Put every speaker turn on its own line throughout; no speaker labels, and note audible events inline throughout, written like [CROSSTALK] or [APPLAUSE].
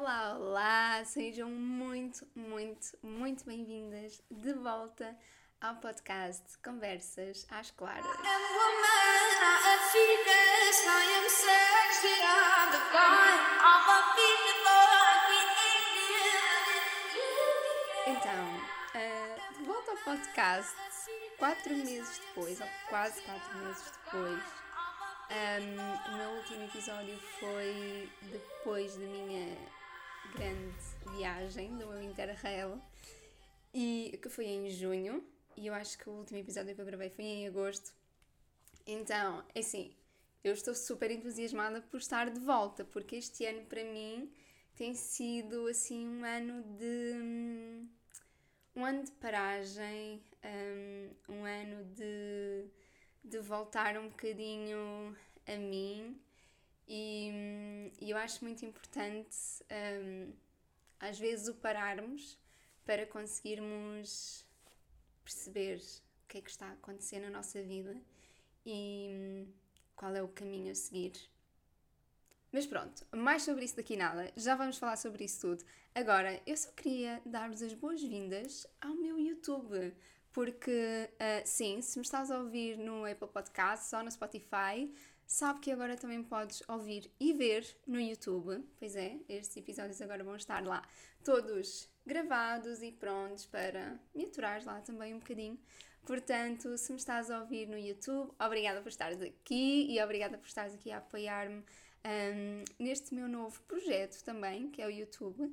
Olá, olá! Sejam muito, muito, muito bem-vindas de volta ao podcast Conversas às Claras. Então, de volta ao podcast, quatro meses depois, ou quase quatro meses depois, um, o meu último episódio foi depois da minha grande viagem, do meu Interrail, e que foi em junho, e eu acho que o último episódio que eu gravei foi em agosto. Então, é assim, eu estou super entusiasmada por estar de volta, porque este ano para mim tem sido assim um ano de um ano de paragem, um, um ano de de voltar um bocadinho a mim e, e eu acho muito importante um, às vezes o pararmos para conseguirmos perceber o que é que está a acontecer na nossa vida e hum, qual é o caminho a seguir. Mas pronto, mais sobre isso daqui nada, já vamos falar sobre isso tudo. Agora, eu só queria dar-vos as boas-vindas ao meu YouTube porque uh, sim, se me estás a ouvir no Apple Podcasts ou no Spotify, sabe que agora também podes ouvir e ver no YouTube. Pois é, estes episódios agora vão estar lá todos gravados e prontos para me aturares lá também um bocadinho. Portanto, se me estás a ouvir no YouTube, obrigada por estares aqui e obrigada por estares aqui a apoiar-me um, neste meu novo projeto também, que é o YouTube.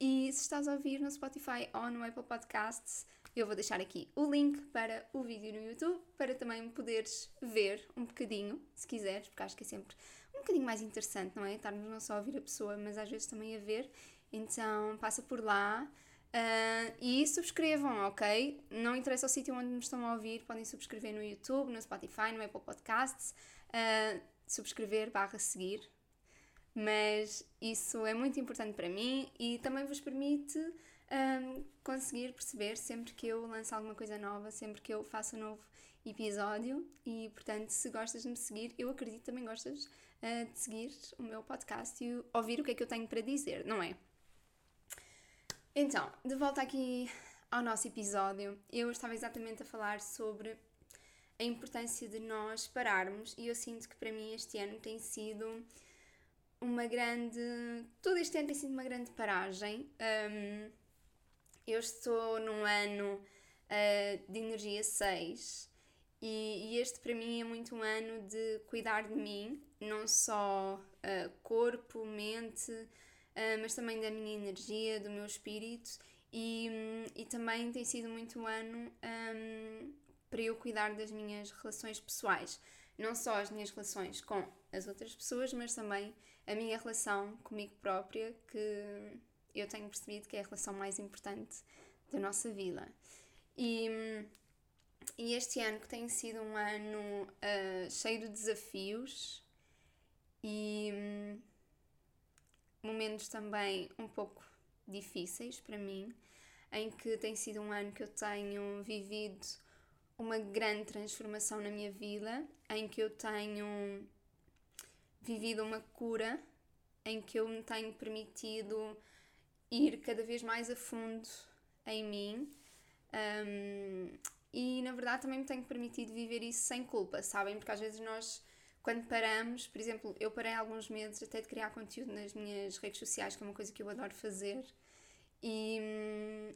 E se estás a ouvir no Spotify ou no Apple Podcasts, eu vou deixar aqui o link para o vídeo no YouTube para também poderes ver um bocadinho, se quiseres, porque acho que é sempre um bocadinho mais interessante, não é? Estarmos não só a ouvir a pessoa, mas às vezes também a ver. Então passa por lá. Uh, e subscrevam, ok? Não interessa o sítio onde me estão a ouvir, podem subscrever no YouTube, no Spotify, no Apple Podcasts, uh, subscrever barra seguir. Mas isso é muito importante para mim e também vos permite um, conseguir perceber sempre que eu lanço alguma coisa nova, sempre que eu faço um novo episódio. E portanto, se gostas de me seguir, eu acredito também gostas uh, de seguir o meu podcast e ouvir o que é que eu tenho para dizer, não é? Então, de volta aqui ao nosso episódio, eu estava exatamente a falar sobre a importância de nós pararmos e eu sinto que para mim este ano tem sido uma grande. Todo este ano tem sido uma grande paragem. Um, eu estou num ano uh, de energia 6 e, e, este para mim é muito um ano de cuidar de mim, não só uh, corpo, mente, uh, mas também da minha energia, do meu espírito e, um, e também tem sido muito um ano um, para eu cuidar das minhas relações pessoais. Não só as minhas relações com as outras pessoas, mas também a minha relação comigo própria, que eu tenho percebido que é a relação mais importante da nossa vida. E, e este ano que tem sido um ano uh, cheio de desafios e um, momentos também um pouco difíceis para mim, em que tem sido um ano que eu tenho vivido uma grande transformação na minha vida, em que eu tenho vivido uma cura em que eu me tenho permitido ir cada vez mais a fundo em mim um, e na verdade também me tenho permitido viver isso sem culpa, sabem? Porque às vezes nós, quando paramos, por exemplo, eu parei alguns meses até de criar conteúdo nas minhas redes sociais, que é uma coisa que eu adoro fazer. E,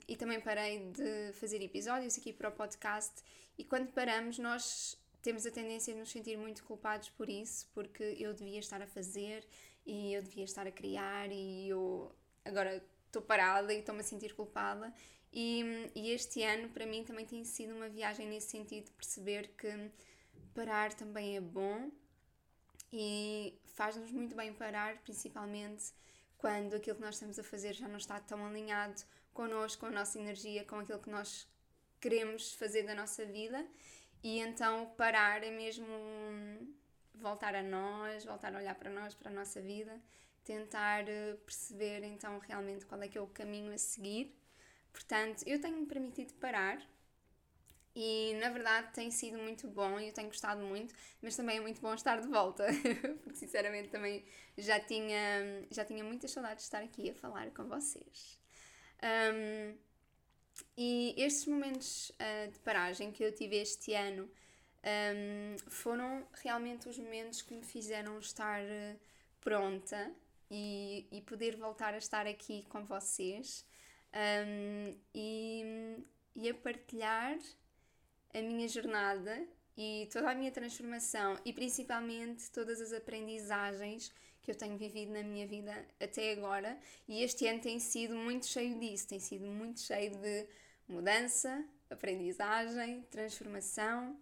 e também parei de fazer episódios aqui para o podcast. E quando paramos, nós temos a tendência de nos sentir muito culpados por isso, porque eu devia estar a fazer e eu devia estar a criar e eu agora estou parada e estou-me a sentir culpada. E, e, este ano para mim também tem sido uma viagem nesse sentido de perceber que parar também é bom e faz-nos muito bem parar, principalmente quando aquilo que nós estamos a fazer já não está tão alinhado connosco, com a nossa energia, com aquilo que nós queremos fazer da nossa vida. E então parar é mesmo voltar a nós, voltar a olhar para nós, para a nossa vida, tentar eh, perceber então realmente qual é que é o caminho a seguir. Portanto, eu tenho-me permitido parar E na verdade tem sido muito bom e eu tenho gostado muito, mas também é muito bom estar de volta, [LAUGHS] porque sinceramente também já tinha, já tinha muitas saudades de estar aqui a falar com vocês. Um, e estes momentos uh, de paragem que eu tive este ano um, foram realmente os momentos que me fizeram estar uh, pronta e, e poder voltar a estar aqui com vocês um, e, e a partilhar a minha jornada e toda a minha transformação e principalmente todas as aprendizagens que eu tenho vivido na minha vida até agora. E este ano tem sido muito cheio disso, tem sido muito cheio de mudança, aprendizagem, transformação.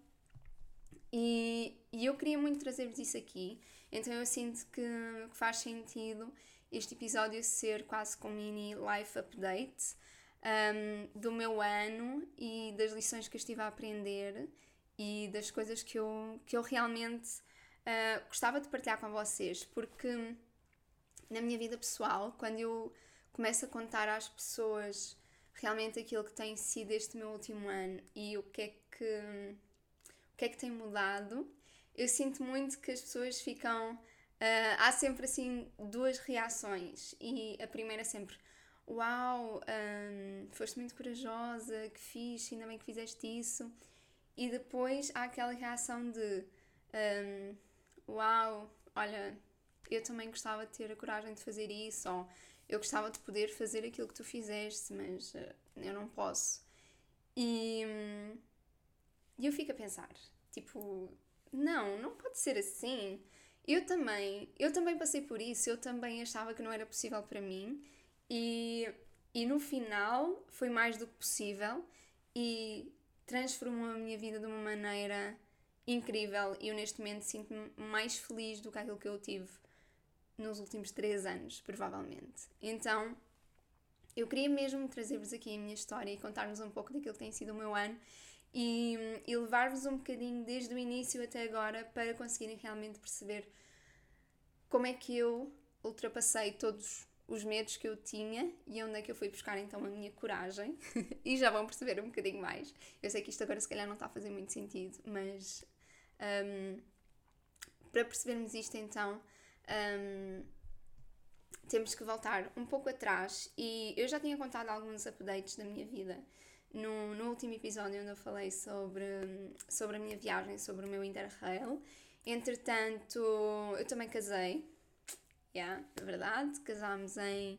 E, e eu queria muito trazer-vos isso aqui, então eu sinto que, que faz sentido este episódio ser quase com um mini life update um, do meu ano e das lições que eu estive a aprender e das coisas que eu, que eu realmente uh, gostava de partilhar com vocês, porque na minha vida pessoal, quando eu começo a contar às pessoas realmente aquilo que tem sido este meu último ano e o que é que, o que, é que tem mudado, eu sinto muito que as pessoas ficam. Uh, há sempre assim duas reações, e a primeira é sempre uau, um, foste muito corajosa, que fixe, ainda bem que fizeste isso. E depois há aquela reação de um, uau, olha, eu também gostava de ter a coragem de fazer isso, ou eu gostava de poder fazer aquilo que tu fizeste, mas uh, eu não posso. E um, eu fico a pensar, tipo, não, não pode ser assim. Eu também, eu também passei por isso, eu também achava que não era possível para mim e, e no final foi mais do que possível e transformou a minha vida de uma maneira incrível e eu neste momento sinto-me mais feliz do que aquilo que eu tive nos últimos três anos, provavelmente. Então, eu queria mesmo trazer-vos aqui a minha história e contar-vos um pouco daquilo que tem sido o meu ano e, e levar-vos um bocadinho desde o início até agora para conseguirem realmente perceber como é que eu ultrapassei todos os medos que eu tinha e onde é que eu fui buscar então a minha coragem. [LAUGHS] e já vão perceber um bocadinho mais. Eu sei que isto agora se calhar não está a fazer muito sentido, mas um, para percebermos isto então. Um, temos que voltar um pouco atrás e eu já tinha contado alguns updates da minha vida no, no último episódio onde eu falei sobre, sobre a minha viagem, sobre o meu Interrail. Entretanto, eu também casei, yeah, é verdade. Casámos em,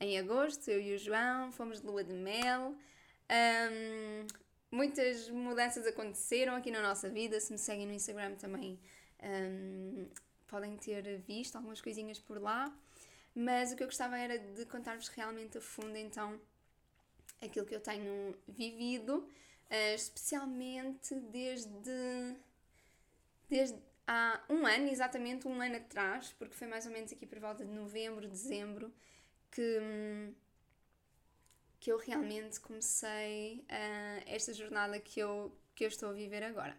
em agosto, eu e o João, fomos de lua de mel. Um, muitas mudanças aconteceram aqui na nossa vida. Se me seguem no Instagram também um, podem ter visto algumas coisinhas por lá. Mas o que eu gostava era de contar-vos realmente a fundo então aquilo que eu tenho vivido, uh, especialmente desde, desde há um ano, exatamente um ano atrás, porque foi mais ou menos aqui por volta de novembro, dezembro, que, que eu realmente comecei uh, esta jornada que eu, que eu estou a viver agora.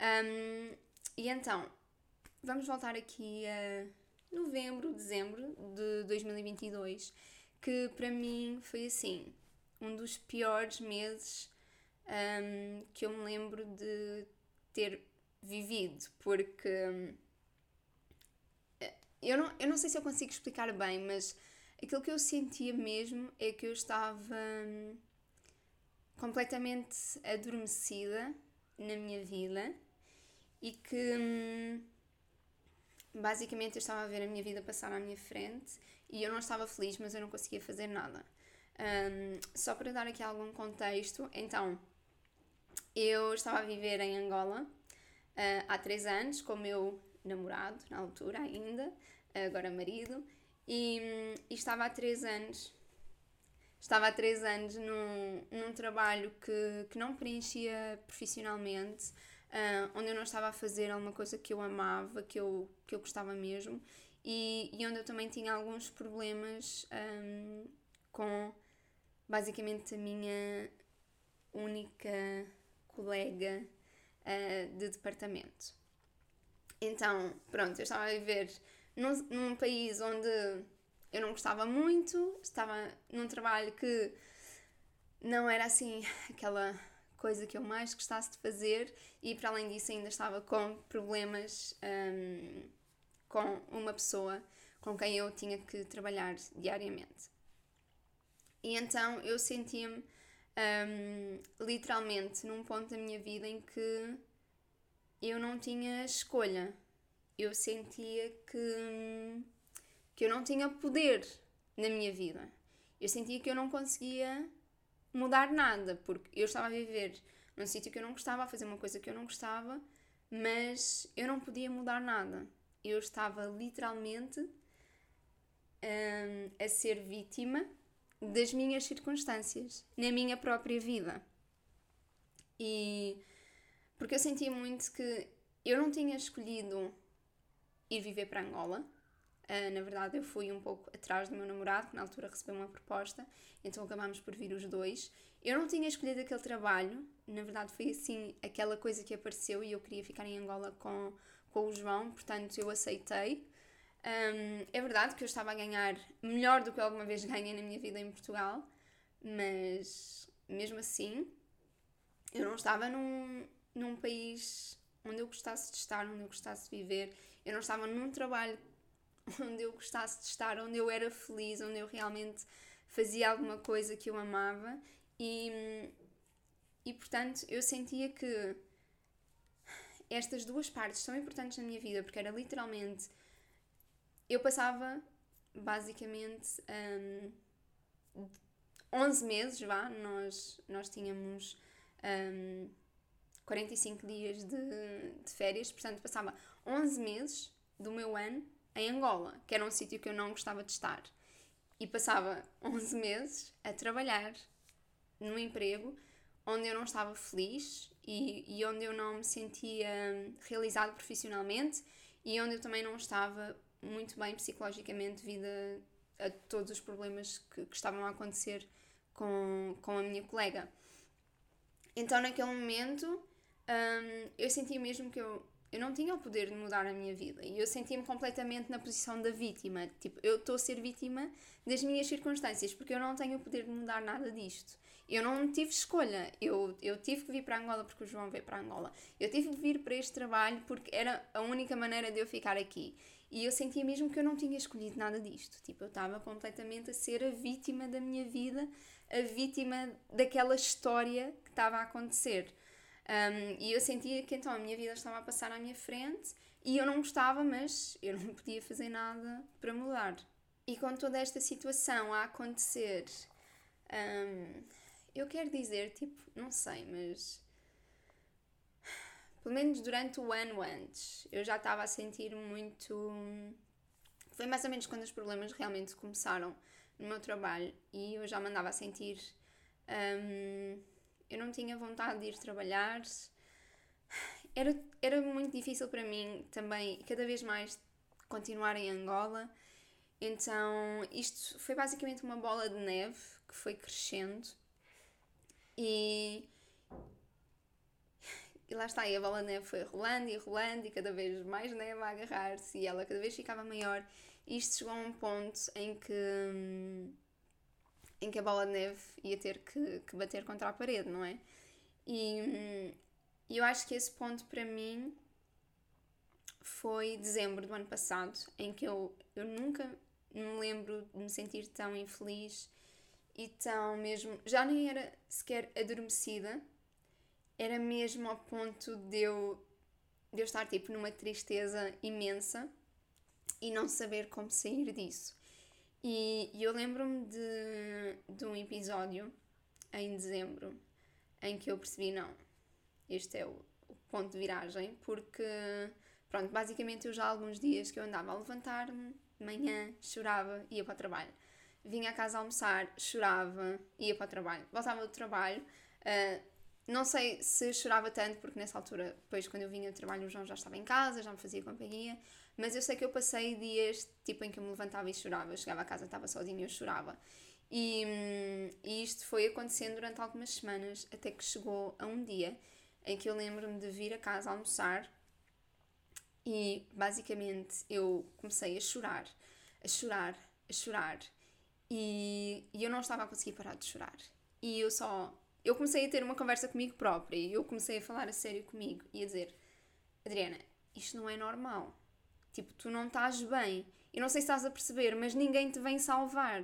Um, e então, vamos voltar aqui a novembro, dezembro de 2022, que para mim foi assim, um dos piores meses um, que eu me lembro de ter vivido, porque hum, eu não, eu não sei se eu consigo explicar bem, mas aquilo que eu sentia mesmo é que eu estava hum, completamente adormecida na minha vida e que hum, basicamente eu estava a ver a minha vida passar à minha frente e eu não estava feliz, mas eu não conseguia fazer nada. Um, só para dar aqui algum contexto, então eu estava a viver em Angola uh, há três anos com o meu namorado, na altura ainda, agora marido, e, e, estava há três anos. Estava há três anos num, num trabalho que, que não preenchia profissionalmente, uh, onde eu não estava a fazer alguma coisa que eu amava, que eu, que eu gostava mesmo, e, e onde eu também tinha alguns problemas um, com basicamente a minha única colega uh, de departamento. Então, pronto, eu estava a viver num, num país onde eu não gostava muito, estava num trabalho que não era assim [LAUGHS] aquela coisa que eu mais gostasse de fazer e para além disso ainda estava com problemas um, com uma pessoa com quem eu tinha que trabalhar diariamente. E então eu sentia-me um, literalmente num ponto da minha vida em que eu não tinha escolha. Eu sentia que, que eu não tinha poder na minha vida. Eu sentia que eu não conseguia mudar nada, porque eu estava a viver num sítio que eu não gostava, a fazer uma coisa que eu não gostava, mas eu não podia mudar nada. Eu estava literalmente um, a ser vítima das minhas circunstâncias, na minha própria vida. E porque eu sentia muito que eu não tinha escolhido ir viver para Angola, Uh, na verdade, eu fui um pouco atrás do meu namorado, que na altura recebeu uma proposta, então acabámos por vir os dois. Eu não tinha escolhido aquele trabalho, na verdade, foi assim aquela coisa que apareceu e eu queria ficar em Angola com, com o João, portanto, eu aceitei. Um, é verdade que eu estava a ganhar melhor do que alguma vez [LAUGHS] ganhei na minha vida em Portugal, mas mesmo assim, eu não estava num, num país onde eu gostasse de estar, onde eu gostasse de viver. Eu não estava num trabalho [LAUGHS] onde eu gostasse de estar, onde eu era feliz, onde eu realmente fazia alguma coisa que eu amava e, e portanto eu sentia que estas duas partes são importantes na minha vida porque era literalmente eu passava basicamente um, 11 meses vá, nós, nós tínhamos um, 45 dias de, de férias, portanto passava 11 meses do meu ano em Angola, que era um sítio que eu não gostava de estar. E passava 11 meses a trabalhar num emprego onde eu não estava feliz e, e onde eu não me sentia realizado profissionalmente e onde eu também não estava muito bem psicologicamente devido a, a todos os problemas que, que, estavam a acontecer com, com a minha colega. Então, naquele momento, hum, eu senti mesmo que eu eu não tinha o poder de mudar a minha vida e eu sentia-me completamente na posição da vítima. Tipo, eu estou a ser vítima das minhas circunstâncias porque eu não tenho o poder de mudar nada disto. Eu não tive escolha. Eu, eu tive que vir para Angola porque o João veio para Angola. Eu tive que vir para este trabalho porque era a única maneira de eu ficar aqui. E eu sentia mesmo que eu não tinha escolhido nada disto. Tipo, eu estava completamente a ser a vítima da minha vida, a vítima daquela história que estava a acontecer. Um, e eu sentia que então a minha vida estava a passar à minha frente e eu não gostava, mas eu não podia fazer nada para mudar. E com toda esta situação a acontecer, um, eu quero dizer, tipo, não sei, mas pelo menos durante o ano antes, eu já estava a sentir muito. Foi mais ou menos quando os problemas realmente começaram no meu trabalho e eu já me andava a sentir. Um, eu não tinha vontade de ir trabalhar. Era, era muito difícil para mim também, cada vez mais, continuar em Angola. Então, isto foi basicamente uma bola de neve que foi crescendo. E, e lá está, e a bola de neve foi rolando e rolando, e cada vez mais neve a agarrar-se, e ela cada vez ficava maior. E isto chegou a um ponto em que. Em que a bola de neve ia ter que, que bater contra a parede, não é? E eu acho que esse ponto para mim foi dezembro do ano passado, em que eu, eu nunca me lembro de me sentir tão infeliz e tão mesmo. Já nem era sequer adormecida, era mesmo ao ponto de eu, de eu estar tipo numa tristeza imensa e não saber como sair disso. E, e eu lembro-me de, de um episódio em dezembro em que eu percebi: não, este é o, o ponto de viragem, porque, pronto, basicamente eu já há alguns dias que eu andava a levantar-me de manhã, chorava, ia para o trabalho. Vinha a casa almoçar, chorava, ia para o trabalho. Voltava do trabalho, uh, não sei se chorava tanto, porque nessa altura, depois quando eu vinha do trabalho, o João já estava em casa, já me fazia companhia, mas eu sei que eu passei dias tipo em que eu me levantava e chorava, chegava a casa, estava sozinha e eu chorava. E, e isto foi acontecendo durante algumas semanas, até que chegou a um dia em que eu lembro-me de vir a casa almoçar e basicamente eu comecei a chorar, a chorar, a chorar e, e eu não estava a conseguir parar de chorar. E eu só eu comecei a ter uma conversa comigo própria e eu comecei a falar a sério comigo e a dizer: Adriana, isto não é normal. Tipo, tu não estás bem. Eu não sei se estás a perceber, mas ninguém te vem salvar.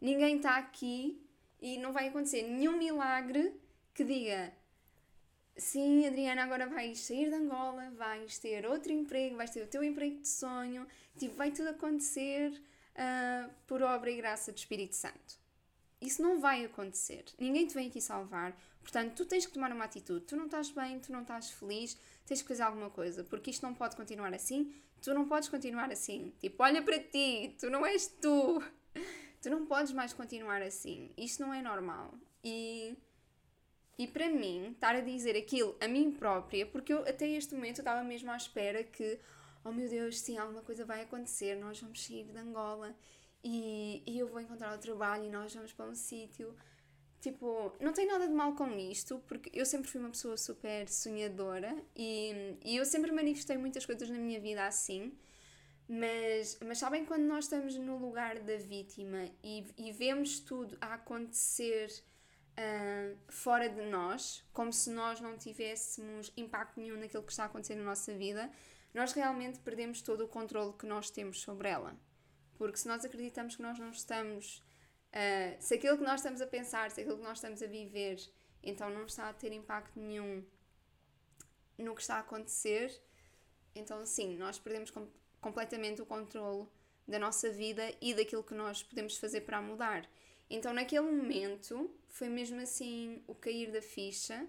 Ninguém está aqui e não vai acontecer nenhum milagre que diga sim, Adriana, agora vais sair de Angola, vais ter outro emprego, vais ter o teu emprego de sonho, tipo, vai tudo acontecer uh, por obra e graça do Espírito Santo. Isso não vai acontecer. Ninguém te vem aqui salvar. Portanto, tu tens que tomar uma atitude. Tu não estás bem, tu não estás feliz, tens que fazer alguma coisa, porque isto não pode continuar assim. Tu não podes continuar assim. Tipo, olha para ti, tu não és tu. Tu não podes mais continuar assim. Isto não é normal. E e para mim, estar a dizer aquilo a mim própria, porque eu até este momento estava mesmo à espera que, oh meu Deus, sim, alguma coisa vai acontecer, nós vamos sair de Angola e, e eu vou encontrar o trabalho e nós vamos para um sítio. Tipo, não tem nada de mal com isto, porque eu sempre fui uma pessoa super sonhadora e, e eu sempre manifestei muitas coisas na minha vida assim. Mas, mas sabem quando nós estamos no lugar da vítima e, e vemos tudo a acontecer uh, fora de nós, como se nós não tivéssemos impacto nenhum naquilo que está a acontecer na nossa vida, nós realmente perdemos todo o controle que nós temos sobre ela. Porque se nós acreditamos que nós não estamos. Uh, se aquilo que nós estamos a pensar, se aquilo que nós estamos a viver, então não está a ter impacto nenhum no que está a acontecer, então sim, nós perdemos com completamente o controle da nossa vida e daquilo que nós podemos fazer para mudar. Então, naquele momento, foi mesmo assim o cair da ficha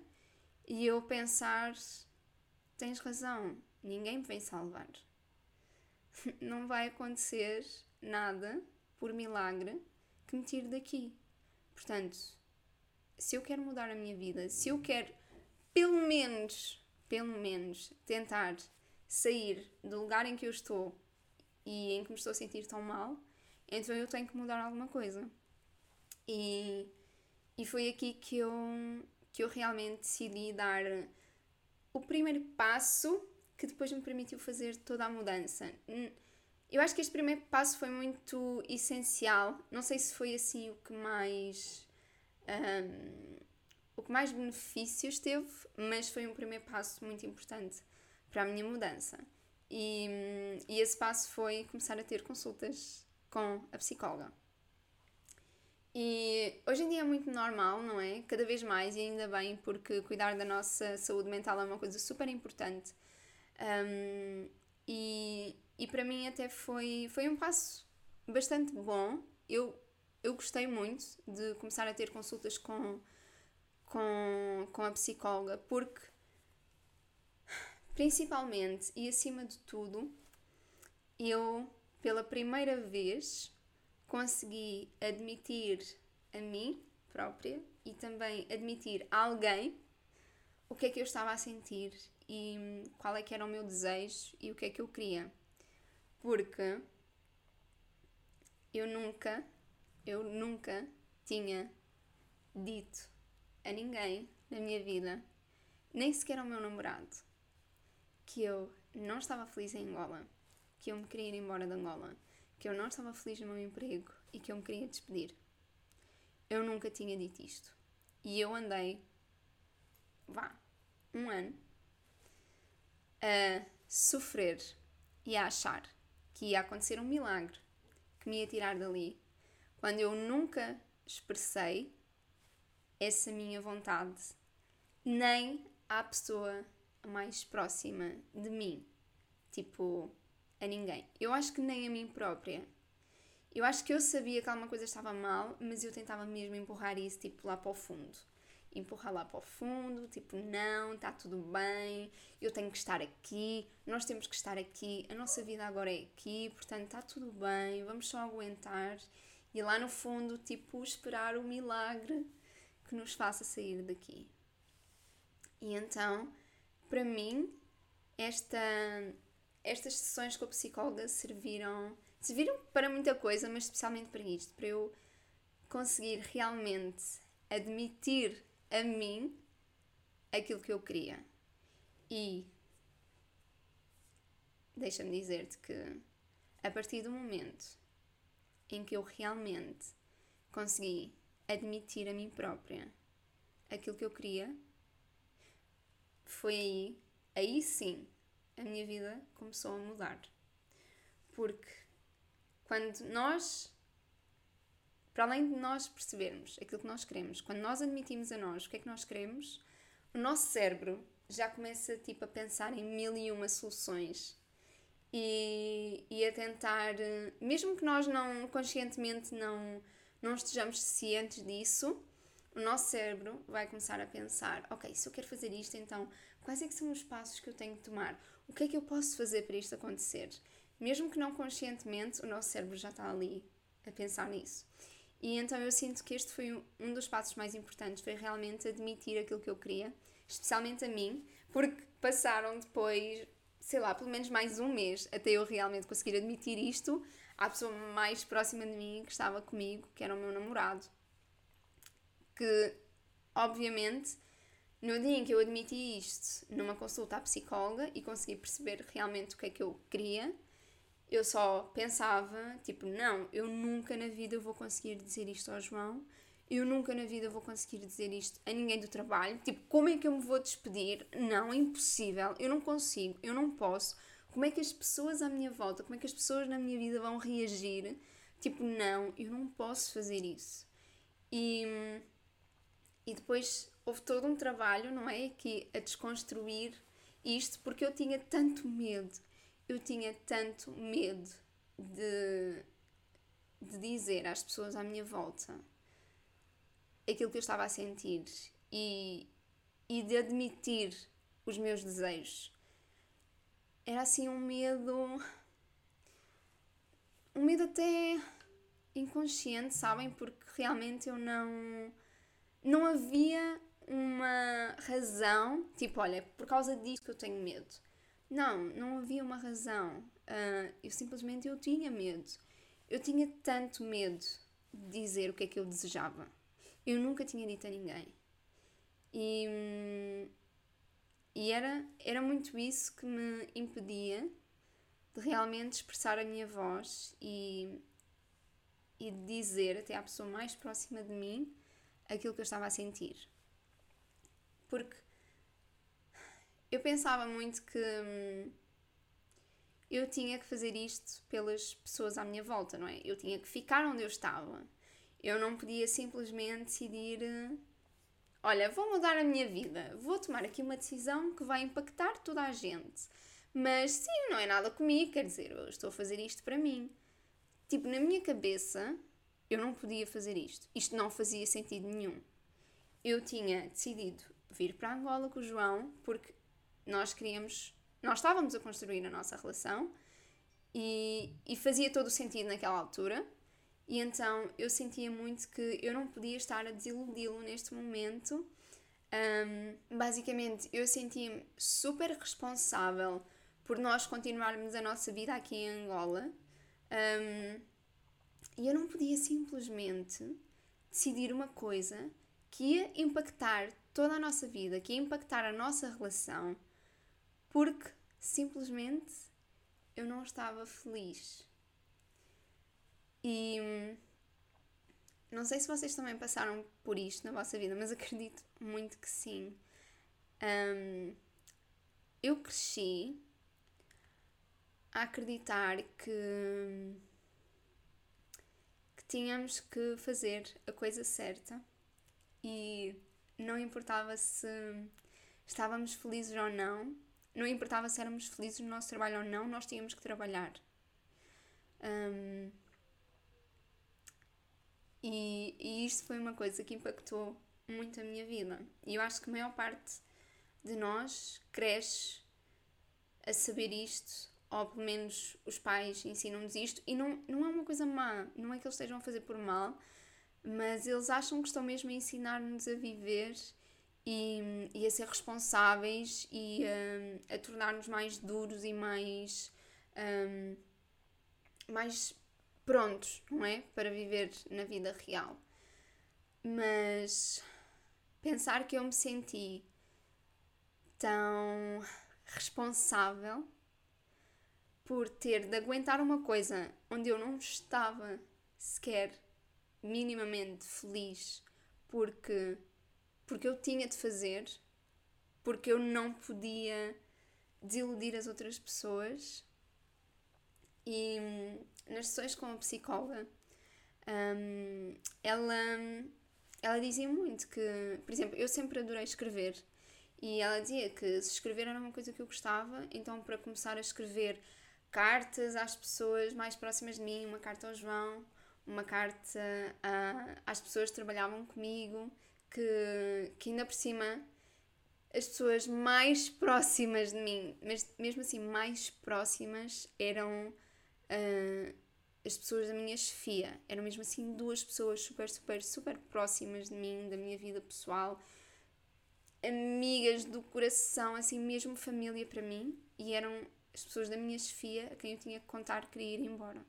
e eu pensar: tens razão, ninguém me vem salvar. [LAUGHS] Não vai acontecer nada por milagre que me tire daqui. Portanto, se eu quero mudar a minha vida, se eu quero pelo menos, pelo menos tentar sair do lugar em que eu estou e em que me estou a sentir tão mal, então eu tenho que mudar alguma coisa. E, e foi aqui que eu, que eu realmente decidi dar o primeiro passo que depois me permitiu fazer toda a mudança. Eu acho que este primeiro passo foi muito essencial. Não sei se foi assim o que mais. Um, o que mais benefícios teve, mas foi um primeiro passo muito importante para a minha mudança. E, e esse passo foi começar a ter consultas com a psicóloga. E hoje em dia é muito normal, não é? Cada vez mais, e ainda bem, porque cuidar da nossa saúde mental é uma coisa super importante. Um, e, e para mim até foi, foi um passo bastante bom. Eu, eu gostei muito de começar a ter consultas com, com, com a psicóloga, porque principalmente e acima de tudo, eu pela primeira vez consegui admitir a mim própria e também admitir a alguém o que é que eu estava a sentir e qual é que era o meu desejo e o que é que eu queria. Porque eu nunca, eu nunca tinha dito a ninguém na minha vida, nem sequer ao meu namorado, que eu não estava feliz em Angola, que eu me queria ir embora de Angola que eu não estava feliz no meu emprego e que eu me queria despedir. Eu nunca tinha dito isto. E eu andei, vá, um ano a sofrer e a achar que ia acontecer um milagre que me ia tirar dali, quando eu nunca expressei essa minha vontade nem à pessoa mais próxima de mim. Tipo, a ninguém. Eu acho que nem a mim própria. Eu acho que eu sabia que alguma coisa estava mal, mas eu tentava mesmo empurrar isso, tipo, lá para o fundo. Empurrar lá para o fundo, tipo, não, está tudo bem, eu tenho que estar aqui, nós temos que estar aqui, a nossa vida agora é aqui, portanto está tudo bem, vamos só aguentar. E lá no fundo, tipo, esperar o milagre que nos faça sair daqui. E então, para mim, esta estas sessões com a psicóloga serviram, serviram para muita coisa, mas especialmente para isto, para eu conseguir realmente admitir a mim aquilo que eu queria. E deixa-me dizer-te que a partir do momento em que eu realmente consegui admitir a mim própria aquilo que eu queria, foi aí, aí sim, a minha vida começou a mudar. Porque quando nós, para além de nós percebermos aquilo que nós queremos, quando nós admitimos a nós o que é que nós queremos, o nosso cérebro já começa tipo a pensar em mil e uma soluções e, e a tentar, mesmo que nós não conscientemente não, não estejamos cientes disso, o nosso cérebro vai começar a pensar: ok, se eu quero fazer isto, então quais é que são os passos que eu tenho que tomar? O que é que eu posso fazer para isto acontecer? Mesmo que não conscientemente, o nosso cérebro já está ali a pensar nisso. E então eu sinto que este foi um dos passos mais importantes, foi realmente admitir aquilo que eu queria, especialmente a mim, porque passaram depois, sei lá, pelo menos mais um mês até eu realmente conseguir admitir isto à pessoa mais próxima de mim que estava comigo, que era o meu namorado. Que, obviamente, no dia em que eu admiti isto numa consulta à psicóloga e consegui perceber realmente o que é que eu queria, eu só pensava, tipo, não, eu nunca na vida vou conseguir dizer isto ao João, eu nunca na vida vou conseguir dizer isto a ninguém do trabalho, tipo, como é que eu me vou despedir? Não, é impossível, eu não consigo, eu não posso. Como é que as pessoas à minha volta, como é que as pessoas na minha vida vão reagir? Tipo, não, eu não posso fazer isso. E, e depois houve todo um trabalho, não é? Aqui a desconstruir isto, porque eu tinha tanto medo, eu tinha tanto medo de, de dizer às pessoas à minha volta aquilo que eu estava a sentir e, e de admitir os meus desejos. Era assim um medo. Um medo até inconsciente, sabem? Porque realmente eu não. Não havia uma razão, tipo, olha, por causa disso que eu tenho medo. Não, não havia uma razão. Uh, eu simplesmente eu tinha medo. Eu tinha tanto medo de dizer o que é que eu desejava. Eu nunca tinha dito a ninguém. E, e era, era muito isso que me impedia de realmente expressar a minha voz e, e dizer até à pessoa mais próxima de mim aquilo que eu estava a sentir. Porque eu pensava muito que hum, eu tinha que fazer isto pelas pessoas à minha volta, não é? Eu tinha que ficar onde eu estava. Eu não podia simplesmente decidir: olha, vou mudar a minha vida, vou tomar aqui uma decisão que vai impactar toda a gente. Mas sim, não é nada comigo, quer dizer, eu estou a fazer isto para mim. Tipo, na minha cabeça, eu não podia fazer isto. Isto não fazia sentido nenhum. Eu tinha decidido vir para Angola com o João porque nós queríamos, nós estávamos a construir a nossa relação e, e fazia todo o sentido naquela altura. E então eu sentia muito que eu não podia estar a desiludi-lo neste momento. Um, basicamente, eu sentia-me super responsável por nós continuarmos a nossa vida aqui em Angola. Um, e eu não podia simplesmente decidir uma coisa que ia impactar toda a nossa vida, que ia impactar a nossa relação, porque simplesmente eu não estava feliz. E hum, não sei se vocês também passaram por isto na vossa vida, mas [LAUGHS] acredito muito que sim. Um, eu cresci a acreditar que, que tínhamos que fazer a coisa certa e não importava se estávamos felizes ou não, não importava se éramos felizes no nosso trabalho ou não, nós tínhamos que trabalhar. Um, e, e isto foi uma coisa que impactou muito a minha vida. E eu acho que a maior parte de nós cresce a saber isto, ou pelo menos os pais ensinam-nos isto, e não, não é uma coisa má, não é que eles estejam a fazer por mal, mas eles acham que estão mesmo a ensinar-nos a viver e, e, a ser responsáveis e um, a tornar-nos mais duros e mais, um, mais prontos, não é? Para viver na vida real. Mas pensar que eu me senti tão responsável por ter de aguentar uma coisa onde eu não estava sequer minimamente feliz porque porque eu tinha de fazer, porque eu não podia desiludir as outras pessoas. E hum, nas sessões com a psicóloga, um, ela, ela dizia muito que, por exemplo, eu sempre adorei escrever e ela dizia que se escrever era uma coisa que eu gostava, então para começar a escrever cartas às pessoas mais próximas de mim, uma carta ao João, uma carta a, às pessoas que trabalhavam comigo, que, que ainda por cima as pessoas mais próximas de mim, mas mesmo assim mais próximas, eram uh, as pessoas da minha chefia. Eram mesmo assim duas pessoas super, super, super próximas de mim, da minha vida pessoal, amigas do coração, assim mesmo família para mim, e eram as pessoas da minha chefia a quem eu tinha que contar que queria ir embora.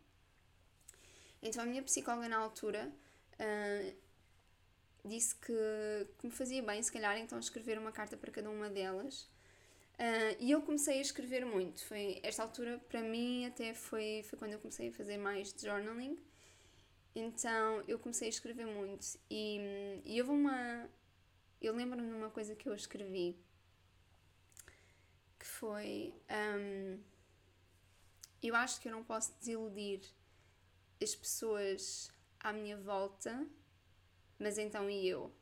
Então a minha psicóloga na altura uh, disse que, que, me fazia bem, se calhar, então escrever uma carta para cada uma delas. Uh, e eu comecei a escrever muito. Foi esta altura, para mim, até foi, foi quando eu comecei a fazer mais journaling. Então eu comecei a escrever muito. E, e houve uma. Eu lembro-me de uma coisa que eu escrevi que foi. Um, eu acho que eu não posso desiludir as pessoas à minha volta, mas então e eu?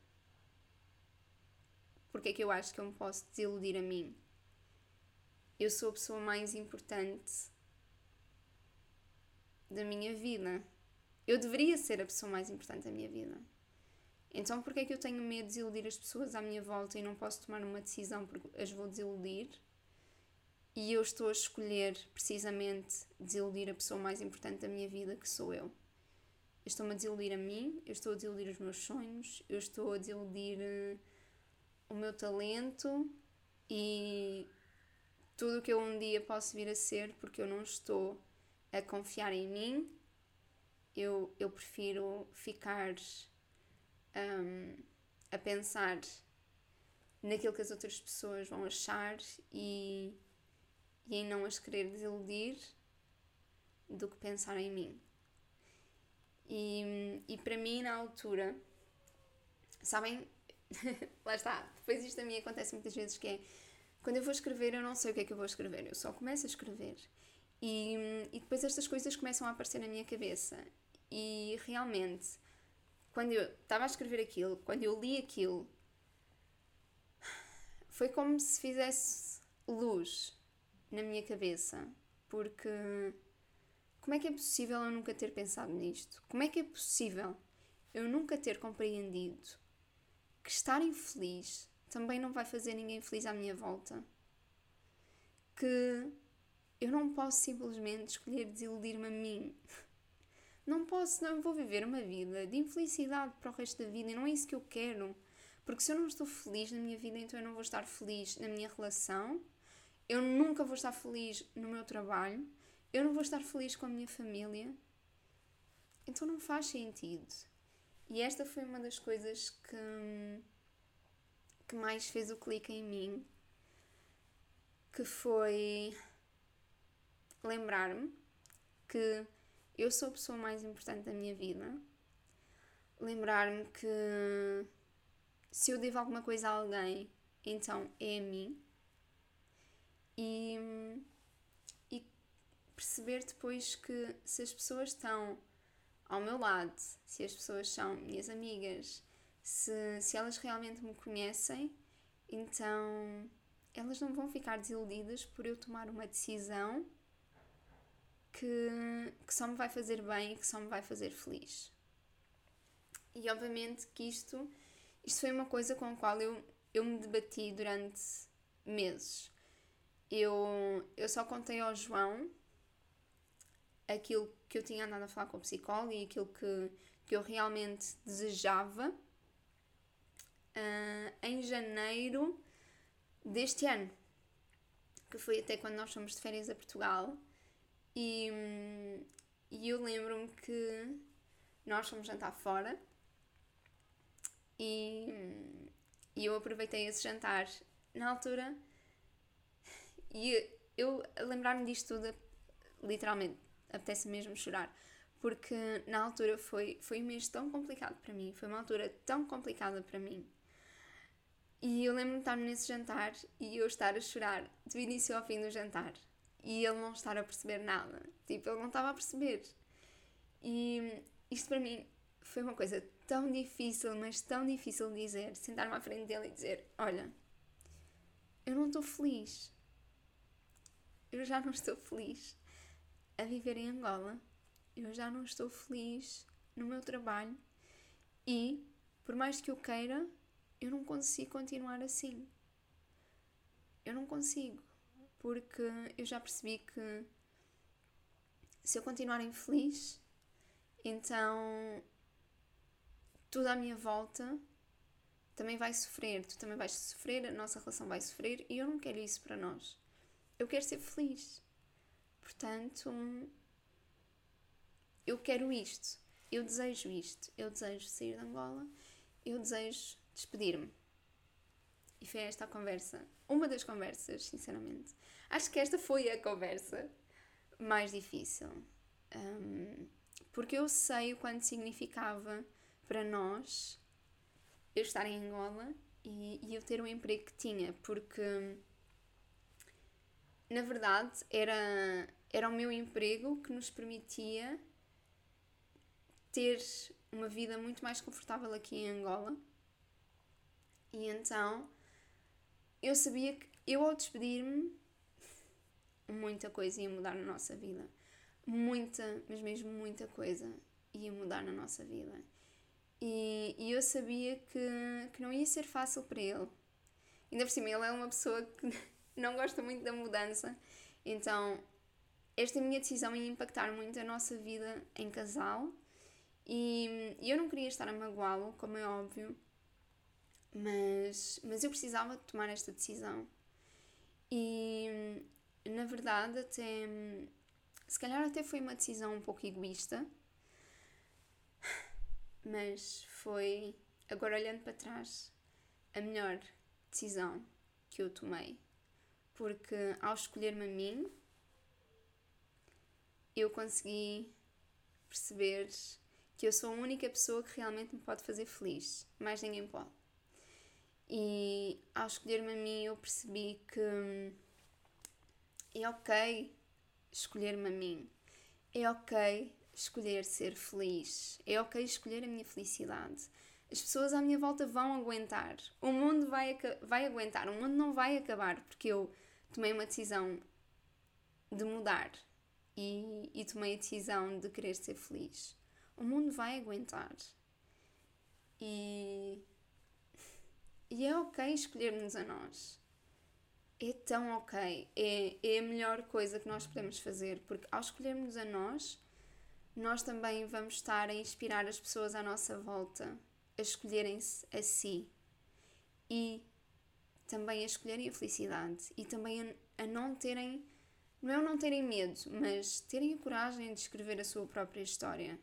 Porque é que eu acho que eu me posso desiludir a mim? Eu sou a pessoa mais importante da minha vida. Eu deveria ser a pessoa mais importante da minha vida. Então, porquê é que eu tenho medo de desiludir as pessoas à minha volta e não posso tomar uma decisão porque as vou desiludir? E eu estou a escolher precisamente desiludir a pessoa mais importante da minha vida, que sou eu. Eu estou-me a desiludir a mim, eu estou a desiludir os meus sonhos, eu estou a desiludir uh, o meu talento e tudo o que eu um dia posso vir a ser porque eu não estou a confiar em mim. Eu, eu prefiro ficar um, a pensar naquilo que as outras pessoas vão achar e e em não as querer desiludir do que pensar em mim. E, e para mim, na altura, sabem, [LAUGHS] lá está, depois isto a mim acontece muitas vezes que é quando eu vou escrever, eu não sei o que é que eu vou escrever, eu só começo a escrever. E, e depois estas coisas começam a aparecer na minha cabeça. E realmente, quando eu estava a escrever aquilo, quando eu li aquilo, foi como se fizesse luz na minha cabeça, porque como é que é possível eu nunca ter pensado nisto? Como é que é possível eu nunca ter compreendido que estar infeliz também não vai fazer ninguém feliz à minha volta? Que eu não posso simplesmente escolher desiludir-me a mim. Não posso, não vou viver uma vida de infelicidade para o resto da vida e não é isso que eu quero. Porque se eu não estou feliz na minha vida, então eu não vou estar feliz na minha relação, eu nunca vou estar feliz no meu trabalho, eu não vou estar feliz com a minha família. Então não faz sentido. E esta foi uma das coisas que, que mais fez o clique em mim, que foi lembrar-me que eu sou a pessoa mais importante da minha vida. Lembrar-me que se eu devo alguma coisa a alguém, então é a mim e, perceber depois que se as pessoas estão ao meu lado, se as pessoas são minhas amigas, se, se elas realmente me conhecem, então elas não vão ficar desiludidas por eu tomar uma decisão que, que só me vai fazer bem e que só me vai fazer feliz. E obviamente que isto, isto foi uma coisa com a qual eu, eu me debati durante meses eu, eu só contei ao João aquilo que eu tinha andado a falar com o psicólogo e aquilo que, que eu realmente desejava uh, em janeiro deste ano, que foi até quando nós fomos de férias a Portugal. E, e eu lembro-me que nós fomos jantar fora e, e eu aproveitei esse jantar. Na altura e eu, lembrar-me disto tudo, literalmente, apetece mesmo chorar. Porque na altura foi, foi um mês tão complicado para mim, foi uma altura tão complicada para mim. E eu lembro-me de estar nesse jantar e eu estar a chorar do início ao fim do jantar. E ele não estar a perceber nada. Tipo, ele não estava a perceber. E isto para mim foi uma coisa tão difícil, mas tão difícil de dizer. Sentar-me à frente dele e dizer: Olha, eu não estou feliz. Eu já não estou feliz a viver em Angola. Eu já não estou feliz no meu trabalho. E, por mais que eu queira, eu não consigo continuar assim. Eu não consigo. Porque eu já percebi que se eu continuar infeliz, então tudo à minha volta também vai sofrer, tu também vais sofrer, a nossa relação vai sofrer e eu não quero isso para nós. Eu quero ser feliz. Portanto, eu quero isto, eu desejo isto, eu desejo sair de Angola, eu desejo despedir-me. E foi esta a conversa, uma das conversas, sinceramente. Acho que esta foi a conversa mais difícil. Um, porque eu sei o quanto significava para nós eu estar em Angola e, e eu ter o emprego que tinha, porque na verdade era, era o meu emprego que nos permitia ter uma vida muito mais confortável aqui em Angola. E então eu sabia que eu ao despedir-me muita coisa ia mudar na nossa vida. Muita, mas mesmo muita coisa ia mudar na nossa vida. E, e eu sabia que, que não ia ser fácil para ele. Ainda por cima, ele é uma pessoa que [LAUGHS] não gosta muito da mudança, então esta minha decisão ia impactar muito a nossa vida em casal. E, eu não queria estar a magoá-lo, como é óbvio, mas, mas eu precisava tomar esta decisão. E na verdade, até se calhar até foi uma decisão um pouco egoísta, mas foi, agora olhando para trás, a melhor decisão que eu tomei. Porque ao escolher-me a mim, eu consegui perceber que eu sou a única pessoa que realmente me pode fazer feliz, mais ninguém pode. E ao escolher-me a mim, eu percebi que é ok escolher-me a mim, é ok escolher ser feliz, é ok escolher a minha felicidade. As pessoas à minha volta vão aguentar, o mundo vai, vai aguentar, o mundo não vai acabar porque eu tomei uma decisão de mudar e, e tomei a decisão de querer ser feliz. O mundo vai aguentar. E, e é ok escolhermos a nós. É tão ok. É, é a melhor coisa que nós podemos fazer, porque ao escolhermos a nós, nós também vamos estar a inspirar as pessoas à nossa volta a escolherem-se a si e também a escolherem a felicidade e também a, a não terem, não é não terem medo, mas terem a coragem de escrever a sua própria história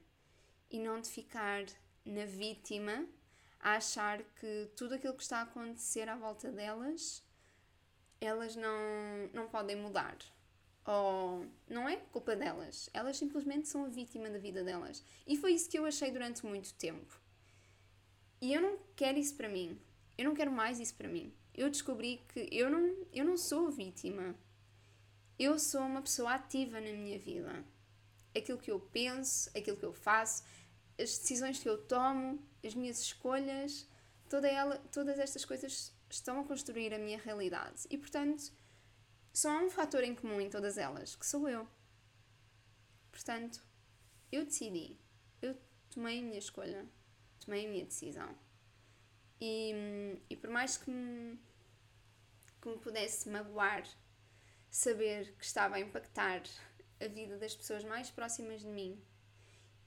e não de ficar na vítima a achar que tudo aquilo que está a acontecer à volta delas elas não, não podem mudar ou não é culpa delas, elas simplesmente são a vítima da vida delas. E foi isso que eu achei durante muito tempo. E eu não quero isso para mim. Eu não quero mais isso para mim. Eu descobri que eu não, eu não sou vítima. Eu sou uma pessoa ativa na minha vida. Aquilo que eu penso, aquilo que eu faço, as decisões que eu tomo, as minhas escolhas, toda ela, todas estas coisas estão a construir a minha realidade. E portanto, só há um fator em comum em todas elas, que sou eu. Portanto, eu decidi, eu tomei a minha escolha, tomei a minha decisão. E, e por mais que me, que me pudesse magoar saber que estava a impactar a vida das pessoas mais próximas de mim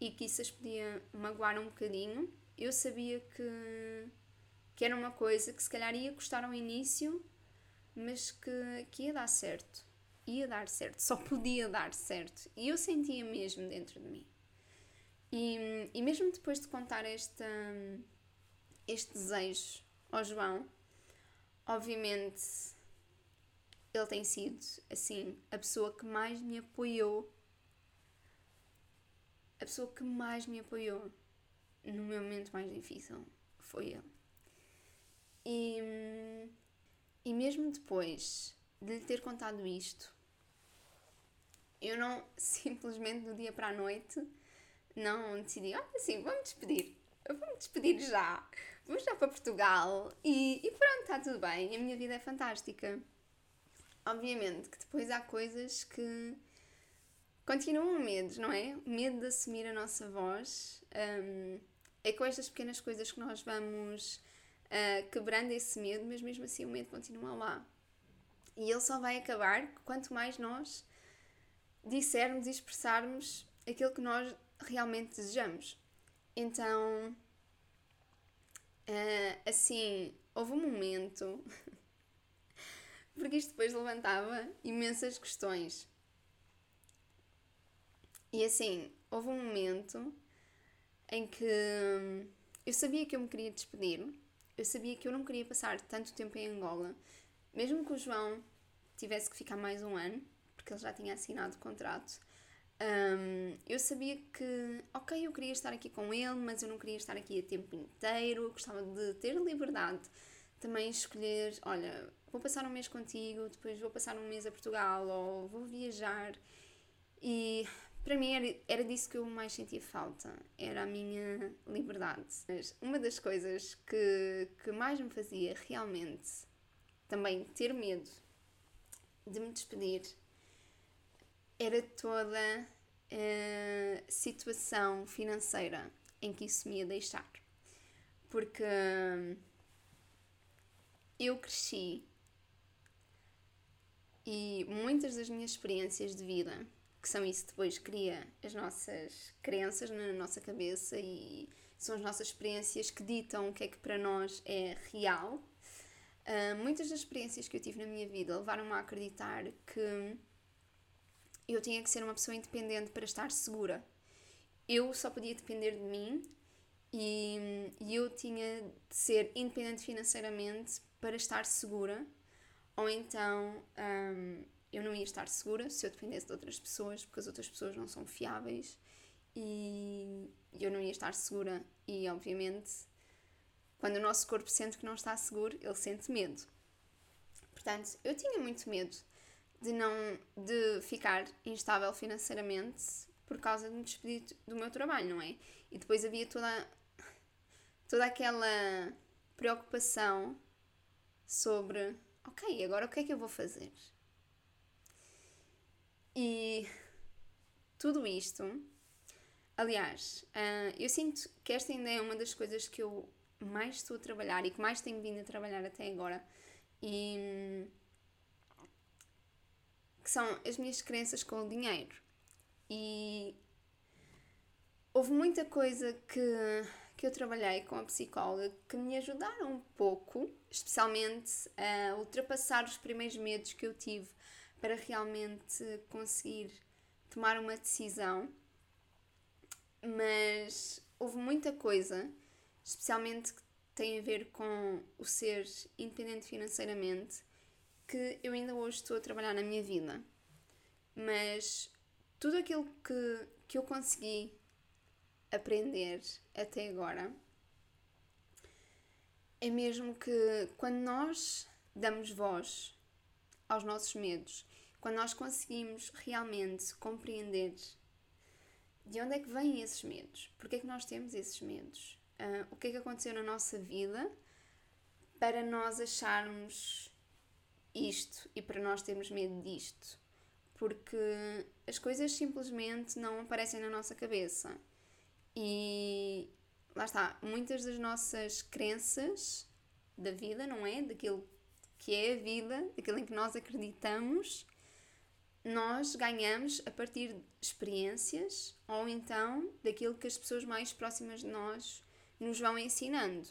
e que isso as podia magoar um bocadinho, eu sabia que, que era uma coisa que se calhar ia custar ao início mas que, que ia dar certo. Ia dar certo, só podia dar certo. E eu sentia mesmo dentro de mim. E, e mesmo depois de contar este, este desejo ao João, obviamente ele tem sido, assim, a pessoa que mais me apoiou. A pessoa que mais me apoiou no meu momento mais difícil foi ele. E, e mesmo depois de lhe ter contado isto, eu não [LAUGHS] simplesmente do dia para a noite não decidi, olha assim, vamos despedir, vamos despedir já, vamos já para Portugal e, e pronto, está tudo bem, a minha vida é fantástica. Obviamente que depois há coisas que continuam medos, não é? O medo de assumir a nossa voz. Um, é com estas pequenas coisas que nós vamos uh, quebrando esse medo, mas mesmo assim o medo continua lá. E ele só vai acabar quanto mais nós dissermos e expressarmos aquilo que nós realmente desejamos. Então, uh, assim, houve um momento, [LAUGHS] porque isto depois levantava imensas questões. E assim, houve um momento em que hum, eu sabia que eu me queria despedir, eu sabia que eu não queria passar tanto tempo em Angola, mesmo que o João tivesse que ficar mais um ano, porque ele já tinha assinado o contrato. Um, eu sabia que, ok, eu queria estar aqui com ele, mas eu não queria estar aqui a tempo inteiro, eu gostava de ter liberdade. Também escolher, olha, vou passar um mês contigo, depois vou passar um mês a Portugal ou vou viajar. E para mim era, era disso que eu mais sentia falta, era a minha liberdade. Mas uma das coisas que, que mais me fazia realmente também ter medo de me despedir era toda a situação financeira em que isso me ia deixar. Porque eu cresci e muitas das minhas experiências de vida que são isso que depois cria as nossas crenças na nossa cabeça e são as nossas experiências que ditam o que é que para nós é real. Uh, muitas das experiências que eu tive na minha vida levaram-me a acreditar que eu tinha que ser uma pessoa independente para estar segura. Eu só podia depender de mim e, e eu tinha de ser independente financeiramente para estar segura, ou então um, eu não ia estar segura se eu dependesse de outras pessoas, porque as outras pessoas não são fiáveis e eu não ia estar segura. E obviamente, quando o nosso corpo sente que não está seguro, ele sente medo. Portanto, eu tinha muito medo de não de ficar instável financeiramente por causa de me despedir do meu trabalho, não é? E depois havia toda toda aquela preocupação sobre, ok, agora o que é que eu vou fazer? E tudo isto, aliás, uh, eu sinto que esta ainda é uma das coisas que eu mais estou a trabalhar e que mais tenho vindo a trabalhar até agora. E que são as minhas crenças com o dinheiro. E houve muita coisa que, que eu trabalhei com a psicóloga que me ajudaram um pouco, especialmente a ultrapassar os primeiros medos que eu tive para realmente conseguir tomar uma decisão. Mas houve muita coisa, especialmente que tem a ver com o ser independente financeiramente, que eu ainda hoje estou a trabalhar na minha vida. Mas tudo aquilo que, que eu consegui aprender até agora é mesmo que quando nós damos voz aos nossos medos quando nós conseguimos realmente compreender de onde é que vêm esses medos, porque é que nós temos esses medos, uh, o que é que aconteceu na nossa vida para nós acharmos isto e para nós termos medo disto, porque as coisas simplesmente não aparecem na nossa cabeça e lá está, muitas das nossas crenças da vida, não é? Daquilo que é a vida, daquilo em que nós acreditamos, nós ganhamos a partir de experiências ou então daquilo que as pessoas mais próximas de nós nos vão ensinando.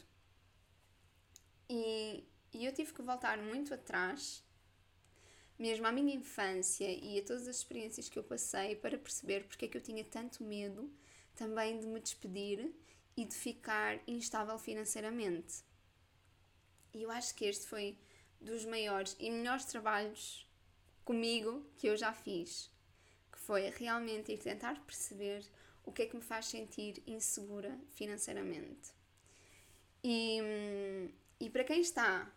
E, e eu tive que voltar muito atrás, mesmo à minha infância e a todas as experiências que eu passei, para perceber porque é que eu tinha tanto medo também de me despedir e de ficar instável financeiramente. E eu acho que este foi dos maiores e melhores trabalhos comigo que eu já fiz, que foi realmente ir tentar perceber o que é que me faz sentir insegura financeiramente. E e para quem está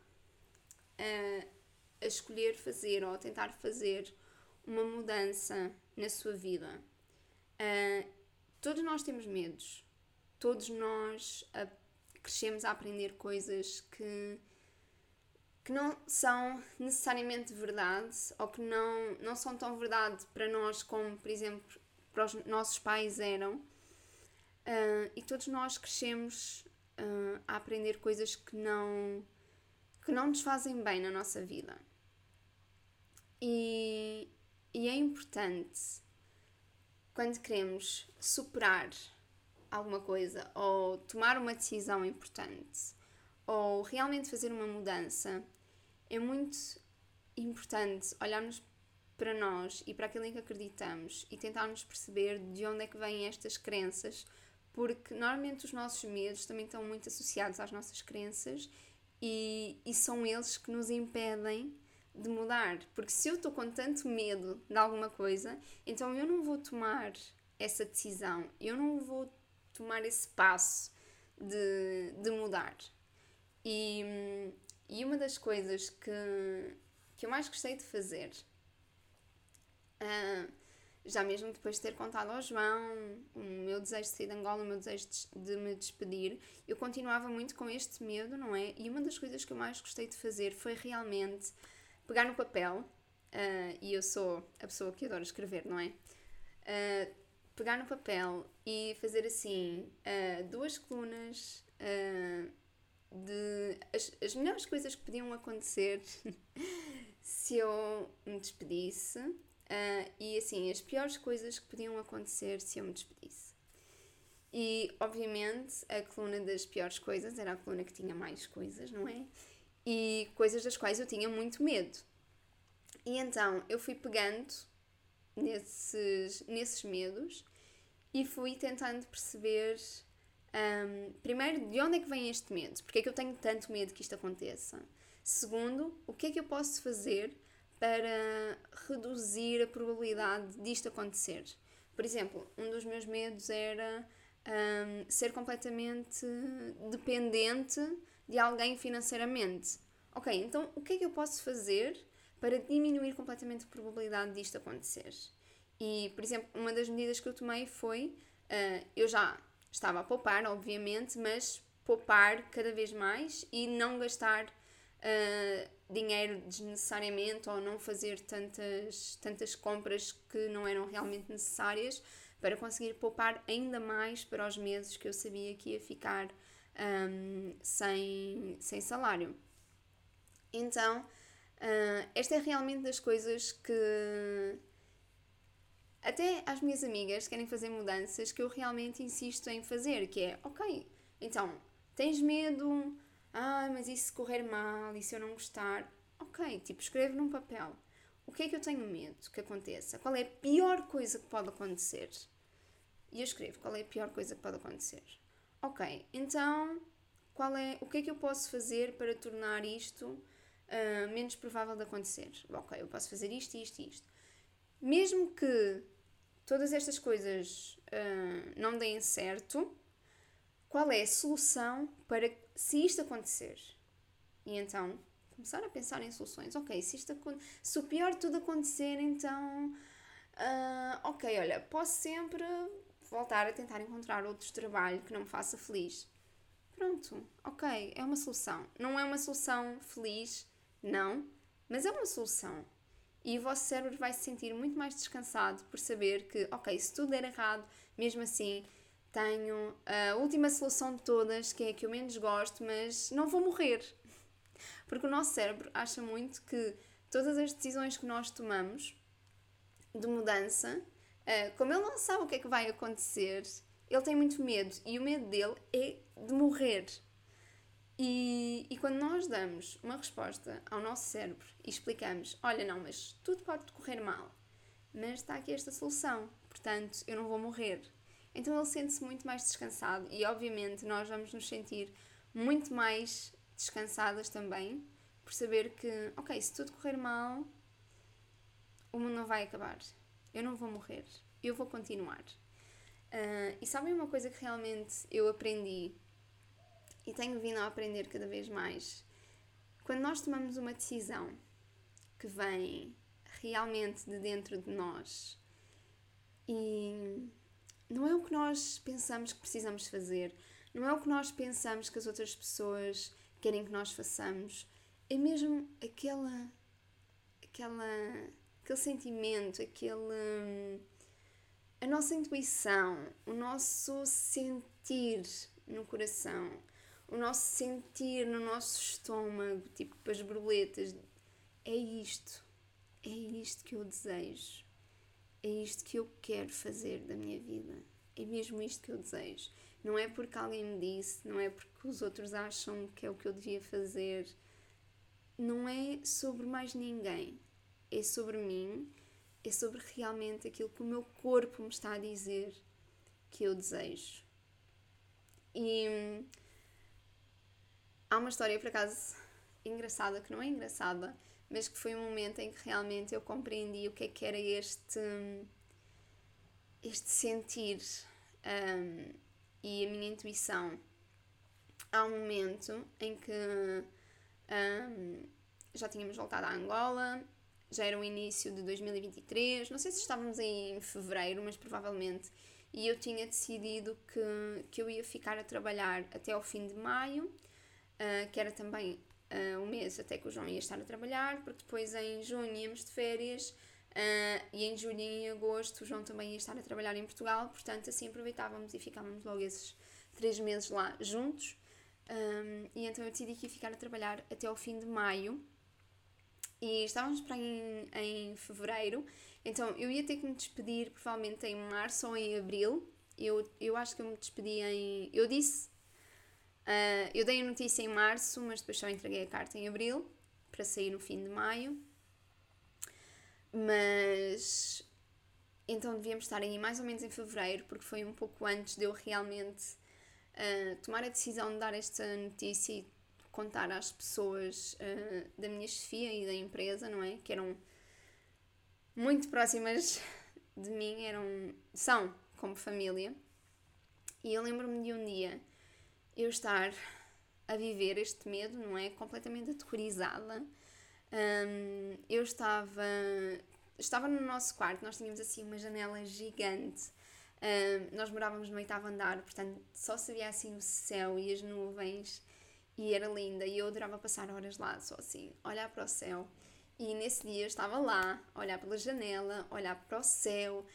uh, a escolher fazer ou a tentar fazer uma mudança na sua vida, uh, todos nós temos medos, todos nós uh, crescemos a aprender coisas que, que não são necessariamente verdade ou que não, não são tão verdade para nós como, por exemplo, para os nossos pais eram. Uh, e todos nós crescemos uh, a aprender coisas que não, que não nos fazem bem na nossa vida. E, e é importante quando queremos superar alguma coisa ou tomar uma decisão importante ou realmente fazer uma mudança, é muito importante olharmos para nós e para aquilo em que acreditamos e tentarmos perceber de onde é que vêm estas crenças, porque normalmente os nossos medos também estão muito associados às nossas crenças e, e são eles que nos impedem de mudar. Porque se eu estou com tanto medo de alguma coisa, então eu não vou tomar essa decisão, eu não vou tomar esse passo de, de mudar. E, e uma das coisas que, que eu mais gostei de fazer, uh, já mesmo depois de ter contado ao João o meu desejo de sair de Angola, o meu desejo de, de me despedir, eu continuava muito com este medo, não é? E uma das coisas que eu mais gostei de fazer foi realmente pegar no papel, uh, e eu sou a pessoa que adora escrever, não é? Uh, pegar no papel e fazer assim uh, duas colunas de as, as melhores coisas que podiam acontecer [LAUGHS] se eu me despedisse e assim, as piores coisas que podiam acontecer se eu me despedisse. E obviamente a coluna das piores coisas era a coluna que tinha mais coisas, não é? E coisas das quais eu tinha muito medo. E então eu fui pegando nesses, nesses medos e fui tentando perceber um, primeiro de onde é que vem este medo, porque é que eu tenho tanto medo que isto aconteça. Segundo, o que é que eu posso fazer para reduzir a probabilidade disto acontecer. Por exemplo, um dos meus medos era um, ser completamente dependente de alguém financeiramente. Ok, então o que é que eu posso fazer para diminuir completamente a probabilidade disto acontecer? E, por exemplo, uma das medidas que eu tomei foi: uh, eu já estava a poupar, obviamente, mas poupar cada vez mais e não gastar uh, dinheiro desnecessariamente ou não fazer tantas, tantas compras que não eram realmente necessárias para conseguir poupar ainda mais para os meses que eu sabia que ia ficar um, sem, sem salário. Então, uh, esta é realmente das coisas que até às minhas amigas que querem fazer mudanças que eu realmente insisto em fazer, que é, ok, então, tens medo, ah, mas e se correr mal? E se eu não gostar? Ok, tipo, escreve num papel. O que é que eu tenho medo que aconteça? Qual é a pior coisa que pode acontecer? E eu escrevo qual é a pior coisa que pode acontecer. Ok, então qual é, o que é que eu posso fazer para tornar isto uh, menos provável de acontecer? Ok, eu posso fazer isto, isto e isto. Mesmo que todas estas coisas uh, não deem certo, qual é a solução para se isto acontecer? E então começar a pensar em soluções. Ok, se, isto, se o pior tudo acontecer, então. Uh, ok, olha, posso sempre voltar a tentar encontrar outro trabalho que não me faça feliz. Pronto, ok, é uma solução. Não é uma solução feliz, não, mas é uma solução. E o vosso cérebro vai se sentir muito mais descansado por saber que, ok, se tudo der errado, mesmo assim, tenho a última solução de todas, que é a que eu menos gosto, mas não vou morrer. [LAUGHS] Porque o nosso cérebro acha muito que todas as decisões que nós tomamos de mudança, eh, como ele não sabe o que é que vai acontecer, ele tem muito medo e o medo dele é de morrer. E, e quando nós damos uma resposta ao nosso cérebro e explicamos: Olha, não, mas tudo pode correr mal, mas está aqui esta solução, portanto eu não vou morrer então ele sente-se muito mais descansado e, obviamente, nós vamos nos sentir muito mais descansadas também por saber que, ok, se tudo correr mal, o mundo não vai acabar. Eu não vou morrer. Eu vou continuar. Uh, e sabem uma coisa que realmente eu aprendi e tenho vindo a aprender cada vez mais. Quando nós tomamos uma decisão que vem realmente de dentro de nós e não é o que nós pensamos que precisamos fazer, não é o que nós pensamos que as outras pessoas querem que nós façamos, é mesmo aquela aquela aquele sentimento, aquele a nossa intuição, o nosso sentir no coração, o nosso sentir no nosso estômago, tipo as borboletas, é isto, é isto que eu desejo, é isto que eu quero fazer da minha vida, é mesmo isto que eu desejo. Não é porque alguém me disse, não é porque os outros acham que é o que eu devia fazer, não é sobre mais ninguém, é sobre mim, é sobre realmente aquilo que o meu corpo me está a dizer que eu desejo. E há uma história, por acaso, engraçada, que não é engraçada, mas que foi um momento em que realmente eu compreendi o que é que era este, este sentir um, e a minha intuição. Há um momento em que um, já tínhamos voltado a Angola, já era o início de 2023, não sei se estávamos em fevereiro, mas provavelmente, e eu tinha decidido que, que eu ia ficar a trabalhar até ao fim de maio, uh, que era também uh, o mês até que o João ia estar a trabalhar, porque depois em junho íamos de férias uh, e em julho e em agosto o João também ia estar a trabalhar em Portugal, portanto assim aproveitávamos e ficávamos logo esses três meses lá juntos. Um, e então eu decidi que ia ficar a trabalhar até ao fim de maio e estávamos para em, em fevereiro, então eu ia ter que me despedir provavelmente em março ou em abril. Eu, eu acho que eu me despedi em. Eu disse. Uh, eu dei a notícia em março, mas depois só entreguei a carta em abril para sair no fim de maio. Mas. Então devíamos estar aí mais ou menos em fevereiro, porque foi um pouco antes de eu realmente uh, tomar a decisão de dar esta notícia e contar às pessoas uh, da minha chefia e da empresa, não é? Que eram muito próximas [LAUGHS] de mim, eram, são como família. E eu lembro-me de um dia eu estar a viver este medo, não é? Completamente aterrorizada. Um, eu estava, estava no nosso quarto, nós tínhamos assim uma janela gigante. Um, nós morávamos no oitavo andar, portanto só se via assim o céu e as nuvens e era linda e eu adorava passar horas lá, só assim, olhar para o céu. E nesse dia estava lá, olhar pela janela, olhar para o céu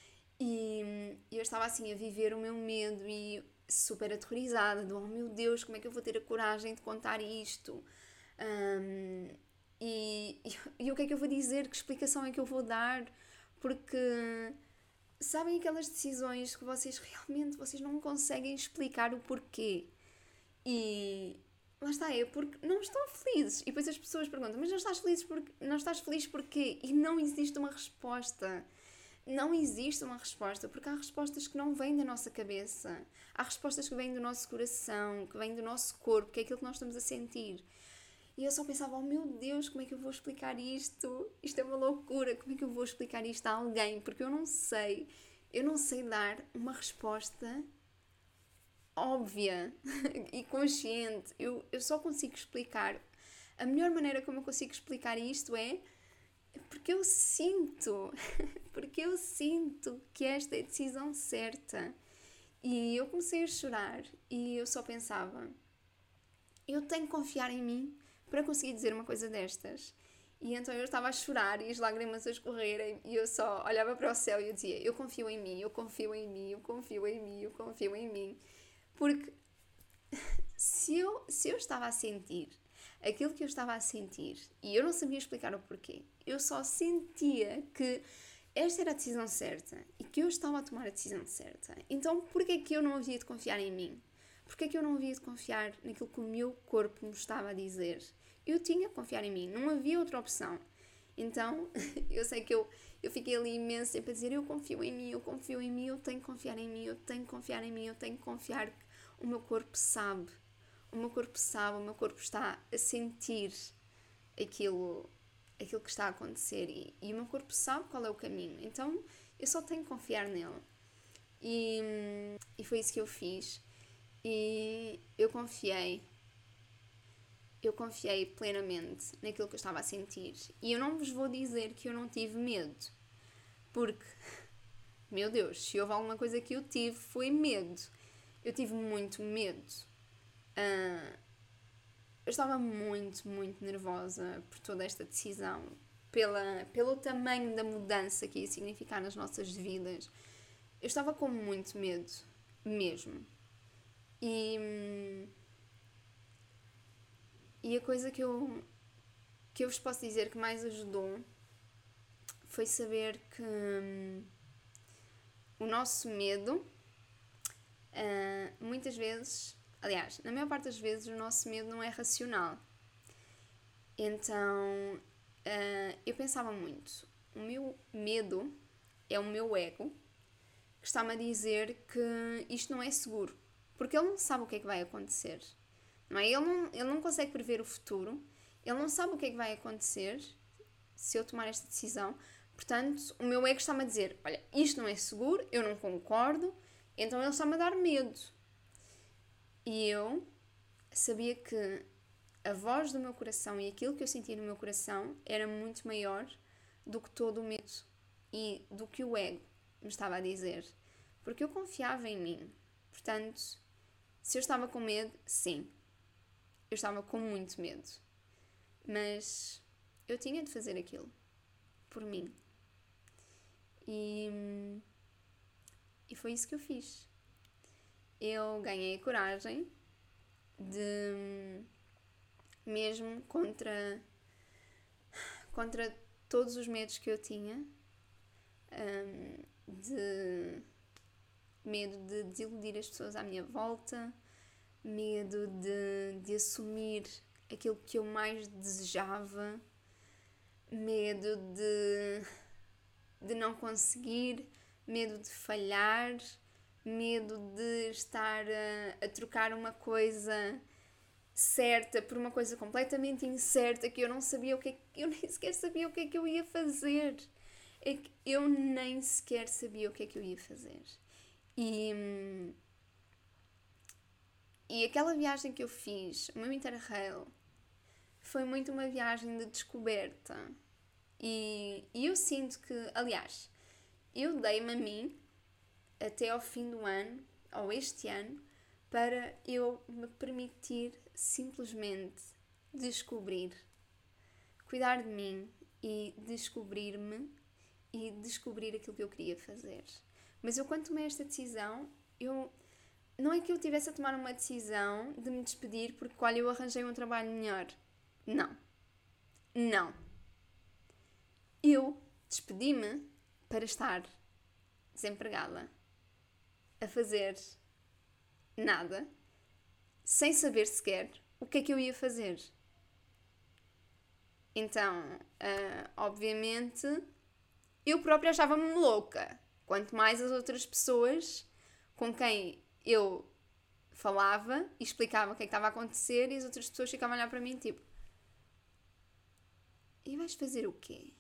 e eu estava assim a viver o meu medo e super aterrorizada, do oh meu Deus, como é que eu vou ter a coragem de contar isto? Um, e, e, [LAUGHS] e o que é que eu vou dizer? Que explicação é que eu vou dar? Porque sabem aquelas decisões que vocês realmente vocês não conseguem explicar o porquê. E, Lá está, é porque não estão felizes. E depois as pessoas perguntam, mas não estás feliz porque não estás feliz porquê? E não existe uma resposta. Não existe uma resposta, porque há respostas que não vêm da nossa cabeça. Há respostas que vêm do nosso coração, que vêm do nosso corpo, que é aquilo que nós estamos a sentir. E eu só pensava, oh meu Deus, como é que eu vou explicar isto? Isto é uma loucura, como é que eu vou explicar isto a alguém? Porque eu não sei, eu não sei dar uma resposta óbvia [LAUGHS] e consciente. Eu, eu só consigo explicar. A melhor maneira como eu consigo explicar isto é porque eu sinto, [LAUGHS] porque eu sinto que esta é a decisão certa. E eu comecei a chorar e eu só pensava: eu tenho que confiar em mim para conseguir dizer uma coisa destas. E então eu estava a chorar e as lágrimas a escorrerem e eu só olhava para o céu e eu dizia: Eu confio em mim, eu confio em mim, eu confio em mim, eu confio em mim. Porque se eu, se eu estava a sentir aquilo que eu estava a sentir e eu não sabia explicar o porquê, eu só sentia que esta era a decisão certa e que eu estava a tomar a decisão certa. Então, porquê que eu não havia de confiar em mim? Porquê que eu não havia de confiar naquilo que o meu corpo me estava a dizer? Eu tinha que confiar em mim, não havia outra opção. Então, [LAUGHS] eu sei que eu, eu fiquei ali imenso sempre a dizer: Eu confio em mim, eu confio em mim, eu tenho que confiar em mim, eu tenho que confiar em mim, eu tenho que confiar que o meu corpo sabe. O meu corpo sabe, o meu corpo está a sentir aquilo, aquilo que está a acontecer e, e o meu corpo sabe qual é o caminho. Então eu só tenho que confiar nele. E, e foi isso que eu fiz. E eu confiei eu confiei plenamente naquilo que eu estava a sentir. E eu não vos vou dizer que eu não tive medo, porque, [LAUGHS] meu Deus, se houve alguma coisa que eu tive foi medo. Eu tive muito medo. Uh, eu estava muito, muito nervosa por toda esta decisão, pela, pelo tamanho da mudança que ia significar nas nossas vidas. Eu estava com muito medo, mesmo. E, e a coisa que eu, que eu vos posso dizer que mais ajudou foi saber que hum, o nosso medo, uh, muitas vezes, aliás, na maior parte das vezes, o nosso medo não é racional. Então, uh, eu pensava muito, o meu medo é o meu ego que está-me a dizer que isto não é seguro porque ele não sabe o que é que vai acontecer. Não é? ele, não, ele não consegue prever o futuro, ele não sabe o que é que vai acontecer se eu tomar esta decisão. Portanto, o meu ego está-me a dizer: olha, isto não é seguro, eu não concordo, então ele está-me a dar medo. E eu sabia que a voz do meu coração e aquilo que eu sentia no meu coração era muito maior do que todo o medo e do que o ego me estava a dizer. Porque eu confiava em mim. Portanto, se eu estava com medo, sim. Eu estava com muito medo. Mas eu tinha de fazer aquilo. Por mim. E, e foi isso que eu fiz. Eu ganhei a coragem de, mesmo contra, contra todos os medos que eu tinha, um, de medo de desiludir as pessoas à minha volta, medo de, de assumir aquilo que eu mais desejava, medo de, de não conseguir, medo de falhar, medo de estar a, a trocar uma coisa certa por uma coisa completamente incerta que eu não sabia o que é, [LAUGHS] eu nem sequer sabia o que é que eu ia fazer. É que eu nem sequer sabia o que é que eu ia fazer. E, e aquela viagem que eu fiz, o meu Interrail, foi muito uma viagem de descoberta. E, e eu sinto que, aliás, eu dei-me a mim até ao fim do ano, ou este ano, para eu me permitir simplesmente descobrir, cuidar de mim e descobrir-me e descobrir aquilo que eu queria fazer. Mas eu, quando tomei esta decisão, eu. Não é que eu tivesse a tomar uma decisão de me despedir porque, olha, eu arranjei um trabalho melhor. Não. Não. Eu despedi-me para estar desempregada, a fazer nada, sem saber sequer o que é que eu ia fazer. Então, uh, obviamente, eu própria achava-me louca. Quanto mais as outras pessoas com quem eu falava e explicava o que, é que estava a acontecer e as outras pessoas ficavam a olhar para mim tipo e vais fazer o quê?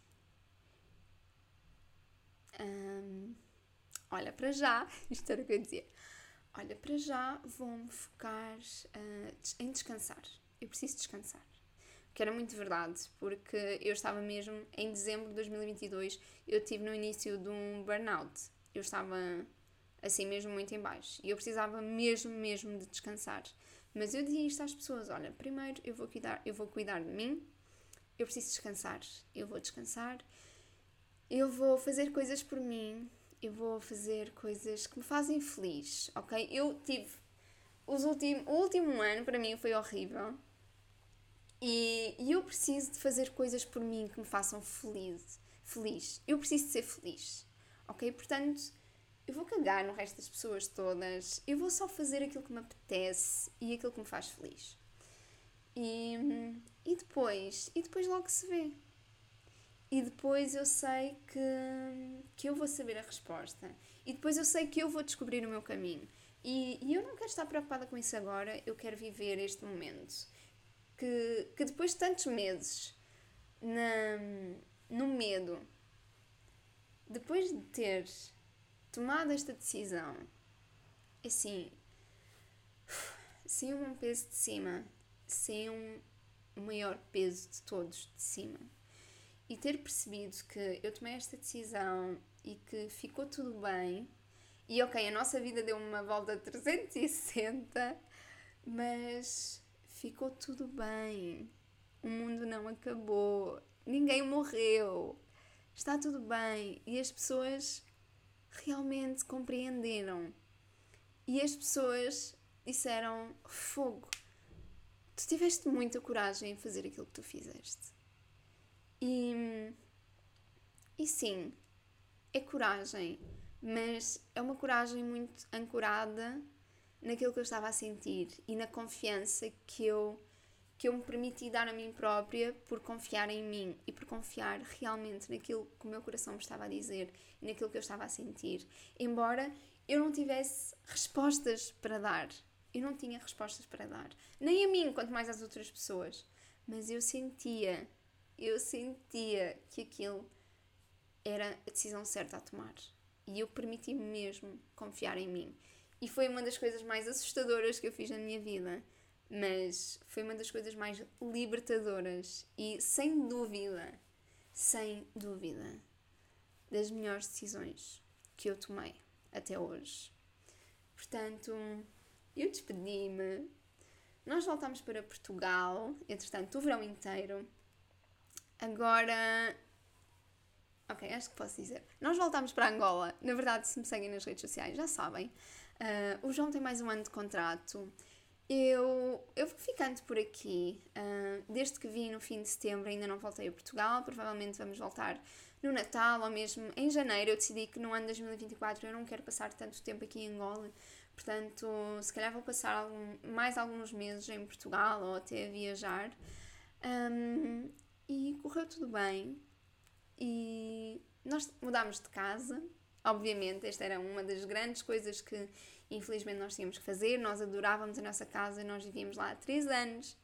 Um, olha, para já, [LAUGHS] isto era o que eu dizia. Olha, para já vou-me focar uh, em descansar. Eu preciso descansar que era muito verdade, porque eu estava mesmo em dezembro de 2022, eu tive no início de um burnout. Eu estava assim mesmo muito em baixo e eu precisava mesmo mesmo de descansar. Mas eu dizia isto às pessoas, olha, primeiro eu vou cuidar, eu vou cuidar de mim. Eu preciso descansar. Eu vou descansar. Eu vou fazer coisas por mim. Eu vou fazer coisas que me fazem feliz, ok? Eu tive os últimos, o último ano para mim foi horrível e, e eu preciso de fazer coisas por mim que me façam feliz. feliz. Eu preciso de ser feliz. Ok? Portanto, eu vou cagar no resto das pessoas todas. Eu vou só fazer aquilo que me apetece e aquilo que me faz feliz. E, e depois, e depois logo se vê. E depois eu sei que, que eu vou saber a resposta. E depois eu sei que eu vou descobrir o meu caminho. E, e eu não quero estar preocupada com isso agora, eu quero viver este momento que, que depois de tantos meses na, no medo, depois de ter tomado esta decisão, assim, sem um peso de cima, sem um, maior peso de todos de cima. E ter percebido que eu tomei esta decisão e que ficou tudo bem, e ok, a nossa vida deu uma volta de 360, mas ficou tudo bem. O mundo não acabou, ninguém morreu, está tudo bem. E as pessoas realmente compreenderam. E as pessoas disseram: Fogo, tu tiveste muita coragem em fazer aquilo que tu fizeste. E, e sim, é coragem, mas é uma coragem muito ancorada naquilo que eu estava a sentir e na confiança que eu que eu me permiti dar a mim própria por confiar em mim e por confiar realmente naquilo que o meu coração me estava a dizer e naquilo que eu estava a sentir. Embora eu não tivesse respostas para dar. Eu não tinha respostas para dar. Nem a mim, quanto mais às outras pessoas. Mas eu sentia, eu sentia que aquilo era a decisão certa a tomar. E eu permiti-me mesmo confiar em mim. E foi uma das coisas mais assustadoras que eu fiz na minha vida mas foi uma das coisas mais libertadoras e, sem dúvida, sem dúvida, das melhores decisões que eu tomei até hoje. Portanto, eu despedi-me. Nós voltámos para Portugal, entretanto, o verão inteiro. Agora. Ok, acho que posso dizer. Nós voltámos para Angola. Na verdade, se me seguem nas redes sociais, já sabem. Uh, o João tem mais um ano de contrato eu, eu vou ficando por aqui. Uh, desde que vim no fim de setembro ainda não voltei a Portugal. Provavelmente vamos voltar no Natal ou mesmo em janeiro. Eu decidi que no ano de 2024 eu não quero passar tanto tempo aqui em Angola. Portanto, se calhar vou passar algum, mais alguns meses em Portugal ou até viajar. Um, e correu tudo bem. E nós mudámos de casa. Obviamente, esta era uma das grandes coisas que infelizmente nós tínhamos que fazer. Nós adorávamos a nossa casa, nós vivíamos lá há 3 anos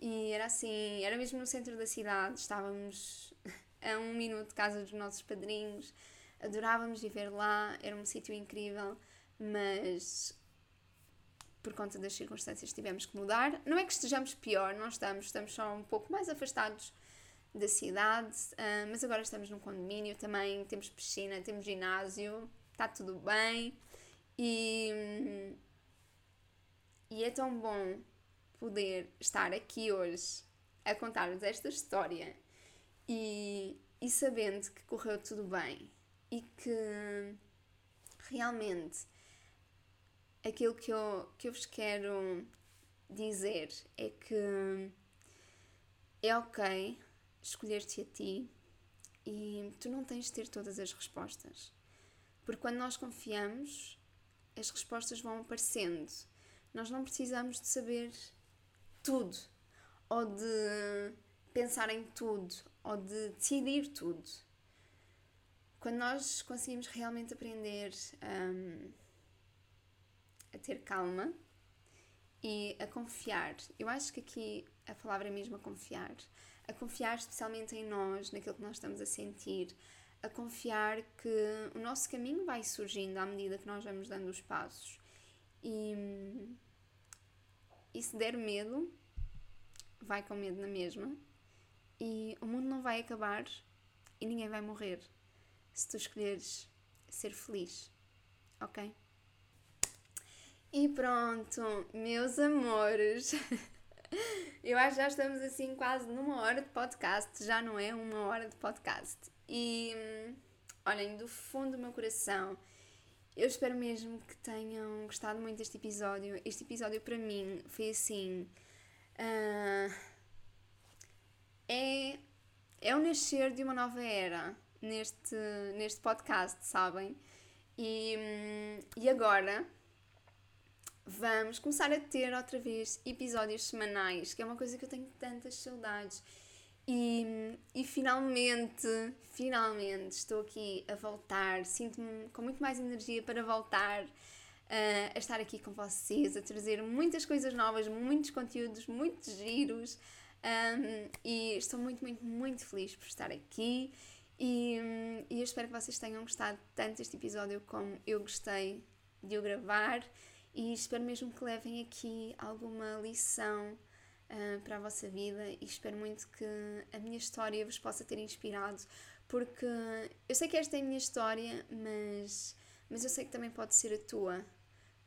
e era assim, era mesmo no centro da cidade, estávamos [LAUGHS] a um minuto de casa dos nossos padrinhos, adorávamos viver lá, era um sítio incrível, mas por conta das circunstâncias tivemos que mudar. Não é que estejamos pior, não estamos, estamos só um pouco mais afastados da cidade, uh, mas agora estamos num condomínio também, temos piscina, temos ginásio, está tudo bem. E, e é tão bom poder estar aqui hoje a contar-vos esta história e, e sabendo que correu tudo bem e que realmente aquilo que eu, que eu vos quero dizer é que é ok escolher-te a ti e tu não tens de ter todas as respostas. Porque quando nós confiamos, as respostas vão aparecendo. Nós não precisamos de saber tudo, ou de pensar em tudo, ou de decidir tudo. Quando nós conseguimos realmente aprender um, a ter calma e a confiar, eu acho que aqui a palavra é mesmo a confiar, a confiar especialmente em nós, naquilo que nós estamos a sentir, a confiar que o nosso caminho vai surgindo à medida que nós vamos dando os passos. E, e se der medo, vai com medo na mesma. E o mundo não vai acabar e ninguém vai morrer se tu escolheres ser feliz, ok? E pronto, meus amores. [LAUGHS] Eu acho que já estamos assim quase numa hora de podcast, já não é uma hora de podcast. E olhem, do fundo do meu coração, eu espero mesmo que tenham gostado muito deste episódio. Este episódio para mim foi assim. Uh, é, é o nascer de uma nova era neste, neste podcast, sabem? E, e agora vamos começar a ter outra vez episódios semanais, que é uma coisa que eu tenho tantas saudades. E, e finalmente, finalmente estou aqui a voltar, sinto-me com muito mais energia para voltar uh, a estar aqui com vocês, a trazer muitas coisas novas, muitos conteúdos, muitos giros. Um, e estou muito, muito, muito feliz por estar aqui. E, e eu espero que vocês tenham gostado tanto deste episódio como eu gostei de o gravar. E espero mesmo que levem aqui alguma lição uh, para a vossa vida e espero muito que a minha história vos possa ter inspirado, porque eu sei que esta é a minha história, mas, mas eu sei que também pode ser a tua,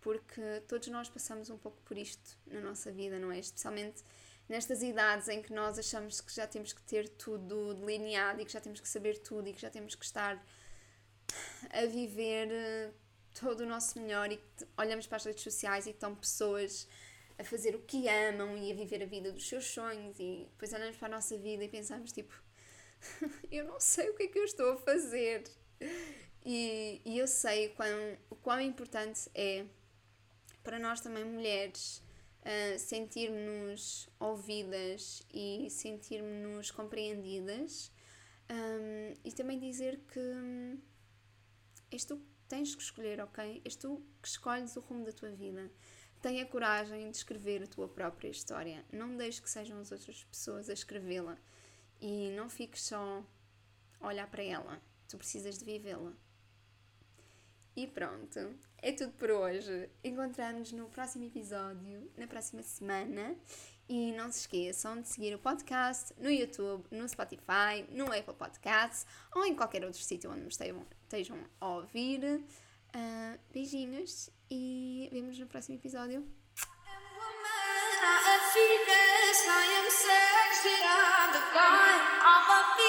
porque todos nós passamos um pouco por isto na nossa vida, não é? Especialmente nestas idades em que nós achamos que já temos que ter tudo delineado e que já temos que saber tudo e que já temos que estar a viver todo o nosso melhor e olhamos para as redes sociais e estão pessoas a fazer o que amam e a viver a vida dos seus sonhos e depois olhamos para a nossa vida e pensamos tipo [LAUGHS] eu não sei o que é que eu estou a fazer. E, e eu sei quão, o quão importante é para nós também mulheres uh, sentirmos-nos ouvidas e sentirmos-nos compreendidas. Um, e também dizer que hum, és tu tens que escolher, ok? És tu que escolhes o rumo da tua vida. Tenha coragem de escrever a tua própria história. Não deixes que sejam as outras pessoas a escrevê-la. E não fiques só a olhar para ela. Tu precisas de vivê-la. E pronto, é tudo por hoje. Encontramos no próximo episódio, na próxima semana. E não se esqueçam de seguir o podcast no YouTube, no Spotify, no Apple Podcasts ou em qualquer outro sítio onde me estejam, estejam a ouvir. Uh, beijinhos e vemos no próximo episódio. I